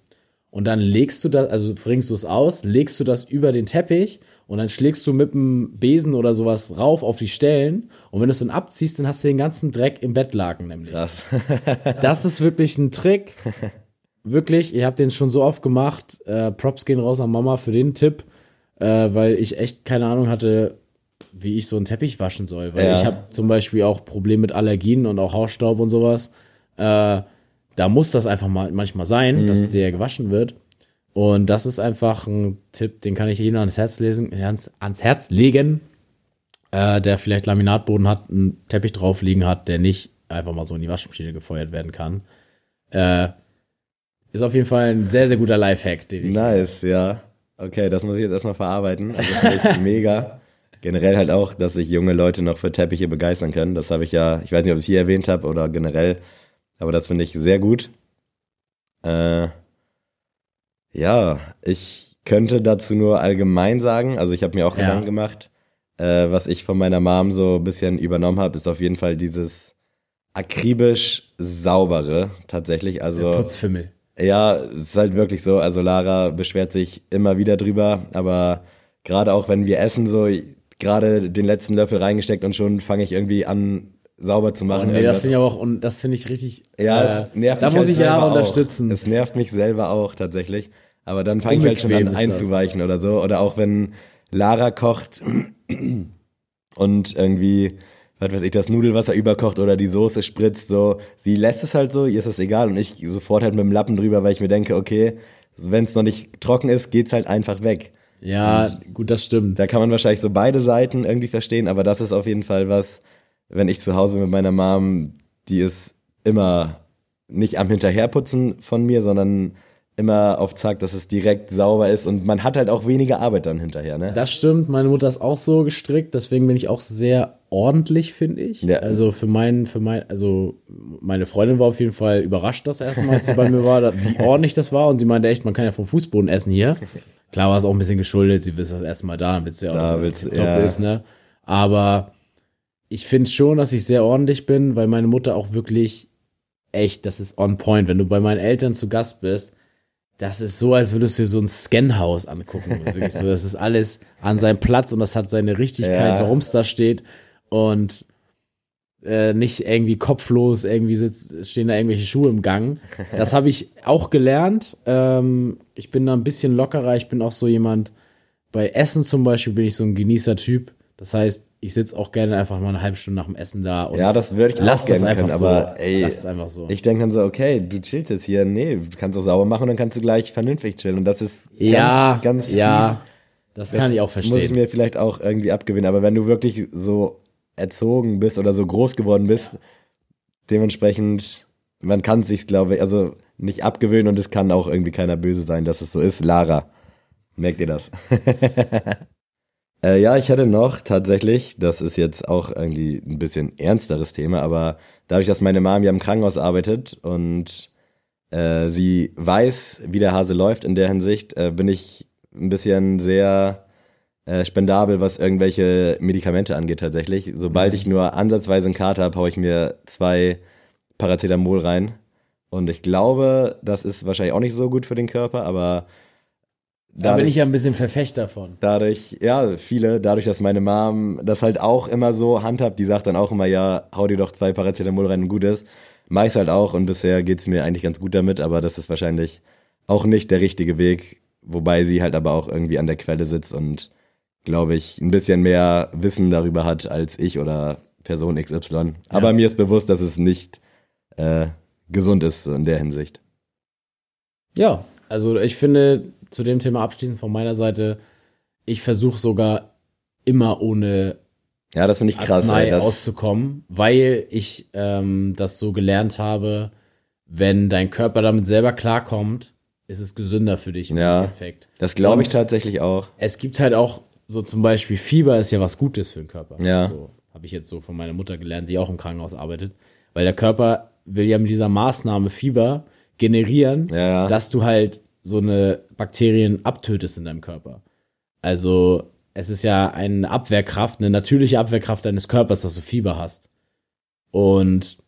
und dann legst du das, also bringst du es aus, legst du das über den Teppich und dann schlägst du mit dem Besen oder sowas rauf auf die Stellen und wenn du es dann abziehst, dann hast du den ganzen Dreck im Bettlaken nämlich. Krass. Das ist wirklich ein Trick. Wirklich, ihr habt den schon so oft gemacht. Äh, Props gehen raus an Mama für den Tipp, äh, weil ich echt keine Ahnung hatte, wie ich so einen Teppich waschen soll. Weil Ja. ich habe zum Beispiel auch Probleme mit Allergien und auch Hausstaub und sowas. Äh, da muss das einfach mal manchmal sein, dass der gewaschen wird. Und das ist einfach ein Tipp, den kann ich jedem ans Herz lesen, ans, ans Herz legen, äh, der vielleicht Laminatboden hat, einen Teppich drauf liegen hat, der nicht einfach mal so in die Waschmaschine gefeuert werden kann. Äh, ist auf jeden Fall ein sehr, sehr guter Lifehack, den ich. Nice, ja. Okay, das muss ich jetzt erstmal verarbeiten. Also das ich mega. Generell halt auch, dass sich junge Leute noch für Teppiche begeistern können. Das habe ich ja, ich weiß nicht, ob ich es hier erwähnt habe oder generell, aber das finde ich sehr gut. Äh, ja, ich könnte dazu nur allgemein sagen, also ich habe mir auch Ja. Gedanken gemacht, äh, was ich von meiner Mom so ein bisschen übernommen habe, ist auf jeden Fall dieses akribisch saubere tatsächlich. Also Putzfimmel. ja, es ist halt wirklich so. Also Lara beschwert sich immer wieder drüber, aber gerade auch wenn wir essen, so gerade den letzten Löffel reingesteckt und schon fange ich irgendwie an, sauber zu machen. Und nee, das finde ich aber auch, und das finde ich richtig. ja, äh, es nervt da mich muss halt ich Jahre selber auch. unterstützen. Es nervt mich selber auch tatsächlich. Aber dann fange ich halt schon an ist das. einzuweichen oder so. Oder auch wenn Lara kocht und irgendwie, was weiß ich, das Nudelwasser überkocht oder die Soße spritzt, so, sie lässt es halt so, ihr ist das egal und ich sofort halt mit dem Lappen drüber, weil ich mir denke, okay, wenn es noch nicht trocken ist, geht's halt einfach weg. Ja, gut, das stimmt. Da kann man wahrscheinlich so beide Seiten irgendwie verstehen, aber das ist auf jeden Fall was, wenn ich zu Hause bin mit meiner Mom, die ist immer nicht am Hinterherputzen von mir, sondern immer auf Zack, dass es direkt sauber ist und man hat halt auch weniger Arbeit dann hinterher, ne? Das stimmt, meine Mutter ist auch so gestrickt, deswegen bin ich auch sehr ordentlich, finde ich. Ja. Also für meinen, für mein, also meine Freundin war auf jeden Fall überrascht das erste Mal, als sie bei mir war, wie ordentlich das war und sie meinte echt, man kann ja vom Fußboden essen hier. Klar war es auch ein bisschen geschuldet, sie ist das erste Mal da, dann willst du ja auch, Da dass du- tipptopp ja. ist, ne? Aber ich finde schon, dass ich sehr ordentlich bin, weil meine Mutter auch wirklich echt, das ist on point. Wenn du bei meinen Eltern zu Gast bist, das ist so, als würdest du dir so ein Scanhaus angucken. So, das ist alles an seinem Platz und das hat seine Richtigkeit, Ja. warum es da steht. Und äh, nicht irgendwie kopflos, irgendwie sitzt, stehen da irgendwelche Schuhe im Gang. Das habe ich auch gelernt. Ähm, ich bin da ein bisschen lockerer. Ich bin auch so jemand, bei Essen zum Beispiel bin ich so ein Genießer-Typ. Das heißt, ich sitze auch gerne einfach mal eine halbe Stunde nach dem Essen da und Ja, das würde ich lass auch gerne einfach können, so. aber ey, lass es einfach so. ich denke dann so, okay, du chillst jetzt hier, nee, du kannst auch sauber machen und dann kannst du gleich vernünftig chillen und das ist ganz, ja, ganz ja, fies. das, Das kann ich auch Muss ich verstehen. mir vielleicht auch irgendwie abgewinnen. Aber wenn du wirklich so erzogen bist oder so groß geworden bist, dementsprechend, man kann es sich, glaube ich, also nicht abgewöhnen und es kann auch irgendwie keiner böse sein, dass es so ist. Lara, merkt ihr das? äh, ja, ich hatte noch tatsächlich, das ist jetzt auch irgendwie ein bisschen ernsteres Thema, aber dadurch, dass meine Mom ja im Krankenhaus arbeitet und äh, sie weiß, wie der Hase läuft in der Hinsicht, äh, bin ich ein bisschen sehr äh, spendabel, was irgendwelche Medikamente angeht tatsächlich. Sobald ich nur ansatzweise einen Kater habe, haue ich mir zwei Paracetamol rein. Und ich glaube, das ist wahrscheinlich auch nicht so gut für den Körper, aber Da bin ich ja ein bisschen Verfechter von. dadurch, ja, viele, dadurch, dass meine Mom das halt auch immer so handhabt, die sagt dann auch immer, ja, hau dir doch zwei Paracetamol rein und gut ist. Mach ich's halt auch und bisher geht's mir eigentlich ganz gut damit, aber das ist wahrscheinlich auch nicht der richtige Weg, wobei sie halt aber auch irgendwie an der Quelle sitzt und glaube ich, ein bisschen mehr Wissen darüber hat als ich oder Person XY. Aber mir ist bewusst, dass es nicht äh, gesund ist in der Hinsicht. Ja, also ich finde zu dem Thema abschließend von meiner Seite, ich versuche sogar immer ohne Ja, das finde ich krass. Arznei ey, auszukommen, weil ich ähm, das so gelernt habe, wenn dein Körper damit selber klarkommt, ist es gesünder für dich im Ja. Endeffekt. das glaube ich tatsächlich auch. Es gibt halt auch so zum Beispiel Fieber ist ja was Gutes für den Körper. Ja. So habe ich jetzt so von meiner Mutter gelernt, die auch im Krankenhaus arbeitet, weil der Körper will ja mit dieser Maßnahme Fieber generieren, Ja, dass du halt so eine Bakterien abtötest in deinem Körper. Also es ist ja eine Abwehrkraft, eine natürliche Abwehrkraft deines Körpers, dass du Fieber hast. Und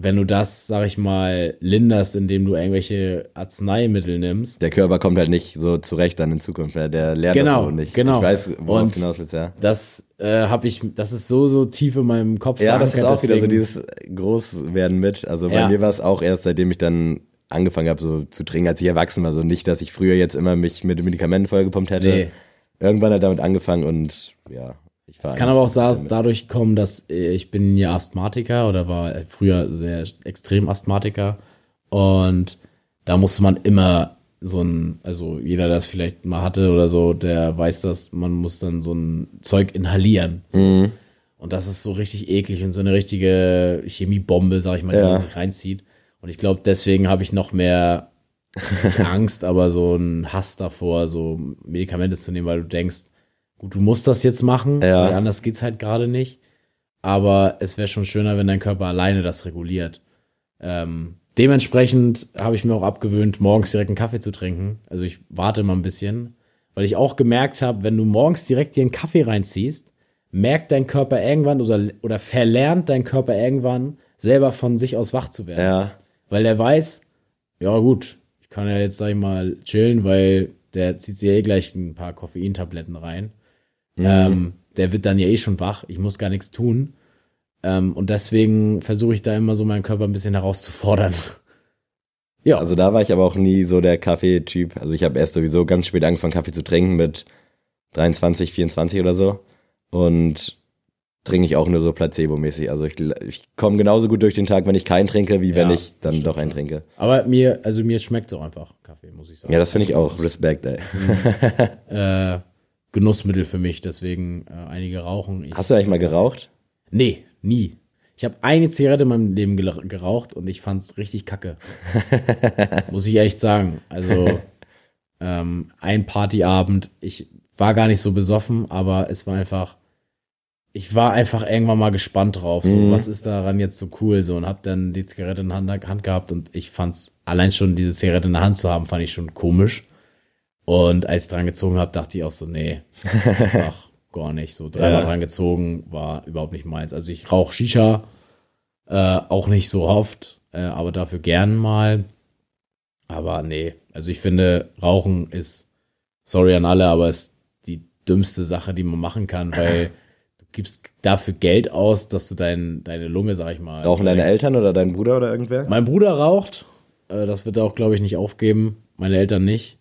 wenn du das, sag ich mal, linderst, indem du irgendwelche Arzneimittel nimmst, der Körper kommt halt nicht so zurecht dann in Zukunft. Der lernt Genau, das so nicht. genau. Ich weiß, worauf Und- hinaus willst, ja. das äh, habe ich, das ist so, so tief in meinem Kopf Ja, das ist auch wieder so deswegen- dieses Großwerden mit. Also bei Ja. mir war es auch erst, seitdem ich dann angefangen habe, so zu trinken, als ich erwachsen war. So nicht, dass ich früher jetzt immer mich mit Medikamenten vollgepumpt hätte. Nee. Irgendwann hat damit angefangen und ja, Es kann aber auch dadurch kommen, dass äh, ich bin ja Asthmatiker oder war früher sehr extrem Asthmatiker und da musste man immer so ein, also jeder, der das vielleicht mal hatte oder so, der weiß das, man muss dann so ein Zeug inhalieren. Mhm. Und das ist so richtig eklig und so eine richtige Chemiebombe, sag ich mal, die Ja. man sich reinzieht. Und ich glaube, deswegen habe ich noch mehr Angst, aber so einen Hass davor, so Medikamente zu nehmen, weil du denkst, gut, du musst das jetzt machen, Ja. weil anders geht's halt gerade nicht. Aber es wäre schon schöner, wenn dein Körper alleine das reguliert. Ähm, dementsprechend habe ich mir auch abgewöhnt, morgens direkt einen Kaffee zu trinken. Also ich warte mal ein bisschen, weil ich auch gemerkt habe, wenn du morgens direkt dir einen Kaffee reinziehst, merkt dein Körper irgendwann oder, oder verlernt dein Körper irgendwann selber von sich aus wach zu werden. Ja, Weil er weiß, ja gut, ich kann ja jetzt, sag ich mal, chillen, weil der zieht sich ja eh gleich ein paar Koffeintabletten rein. Mhm. Ähm, der wird dann ja eh schon wach, ich muss gar nichts tun. Ähm, und deswegen versuche ich da immer so meinen Körper ein bisschen herauszufordern. ja, also da war ich aber auch nie so der Kaffeetyp. Also ich habe erst sowieso ganz spät angefangen, Kaffee zu trinken mit 23, 24 oder so. Und trinke ich auch nur so placebo-mäßig. Also ich, ich komme genauso gut durch den Tag, wenn ich keinen trinke, wie wenn Ja, ich dann doch einen trinke. aber mir, also mir schmeckt so einfach Kaffee, muss ich sagen. Ja, das finde ich Also, auch. Respekt, ey. Äh, Genussmittel für mich, deswegen äh, einige rauchen. Ich, Hast du eigentlich mal geraucht? Nee, nie. Ich habe eine Zigarette in meinem Leben geraucht und ich fand's richtig kacke. Muss ich echt sagen. Also ähm, ein Partyabend, ich war gar nicht so besoffen, aber es war einfach, ich war einfach irgendwann mal gespannt drauf. So, Mhm. was ist daran jetzt so cool? So und hab dann die Zigarette in der Hand, Hand gehabt und ich fand's allein schon diese Zigarette in der Hand zu haben, fand ich schon komisch. Und als ich dran gezogen habe, dachte ich auch so, nee, einfach gar nicht. So dreimal Ja. dran gezogen, war überhaupt nicht meins. Also ich rauche Shisha, äh, auch nicht so oft, äh, aber dafür gern mal. Aber nee, also ich finde, Rauchen ist, sorry an alle, aber ist die dümmste Sache, die man machen kann, weil du gibst dafür Geld aus, dass du dein, deine Lunge, sag ich mal. Rauchen deine Eltern oder dein Bruder oder irgendwer? Mein Bruder raucht, äh, das wird er auch, glaube ich, nicht aufgeben. Meine Eltern nicht.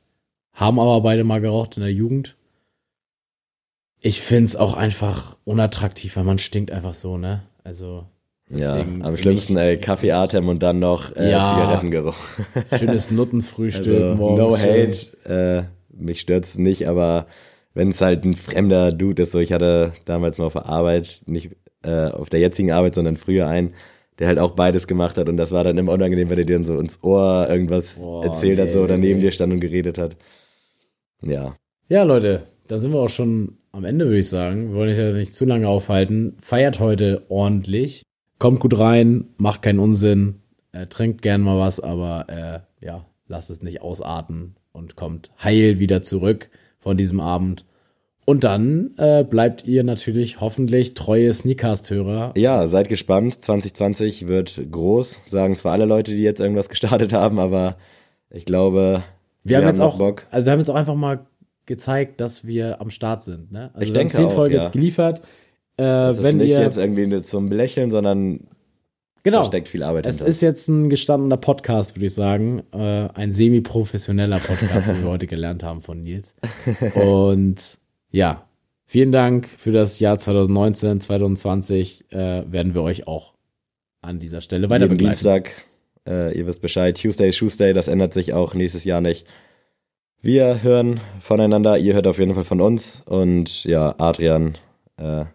Haben aber beide mal geraucht in der Jugend. Ich finde es auch einfach unattraktiv, weil man stinkt einfach so, ne? Also. Ja, am schlimmsten, ey, Kaffeeatem und dann noch äh, Ja. Zigarettengeruch. Schönes Nuttenfrühstück Also, morgens. no hate, äh, mich stört's nicht, aber wenn es halt ein fremder Dude ist, so ich hatte damals mal auf der Arbeit, nicht äh, auf der jetzigen Arbeit, sondern früher einen, der halt auch beides gemacht hat und das war dann immer unangenehm, wenn er dir dann so ins Ohr irgendwas Boah, erzählt hat nee, so oder neben dir stand und geredet hat. Ja, Ja, Leute, da sind wir auch schon am Ende, würde ich sagen. Wir wollen euch ja nicht zu lange aufhalten. Feiert heute ordentlich. Kommt gut rein, macht keinen Unsinn, äh, trinkt gern mal was, aber äh, ja, lasst es nicht ausarten und kommt heil wieder zurück von diesem Abend. Und dann äh, bleibt ihr natürlich hoffentlich treue Sneakcast-Hörer. ja, seid gespannt. 2020 wird groß, sagen zwar alle Leute, die jetzt irgendwas gestartet haben, aber ich glaube, Wir, haben jetzt auch, Bock. also wir haben jetzt auch einfach mal gezeigt, dass wir am Start sind. Ne? Also Ich wir haben denke zehn auch, Folgen ja. jetzt geliefert. Äh, Das ist wenn nicht ihr jetzt irgendwie nur zum Belächeln, sondern genau, da steckt viel Arbeit Es hinter. ist jetzt ein gestandener Podcast, würde ich sagen. Äh, ein semi-professioneller Podcast, wie wir heute gelernt haben von Nils. Und ja, Vielen Dank für das Jahr 2019, 2020. Äh, werden wir euch auch an dieser Stelle weiter Jeden begleiten. Dienstag, äh, ihr wisst Bescheid, Tuesday, Tuesday, das ändert sich auch nächstes Jahr nicht. Wir hören voneinander, ihr hört auf jeden Fall von uns. Und ja, Adrian, äh,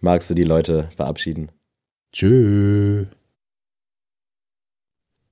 magst du die Leute verabschieden? Tschüss.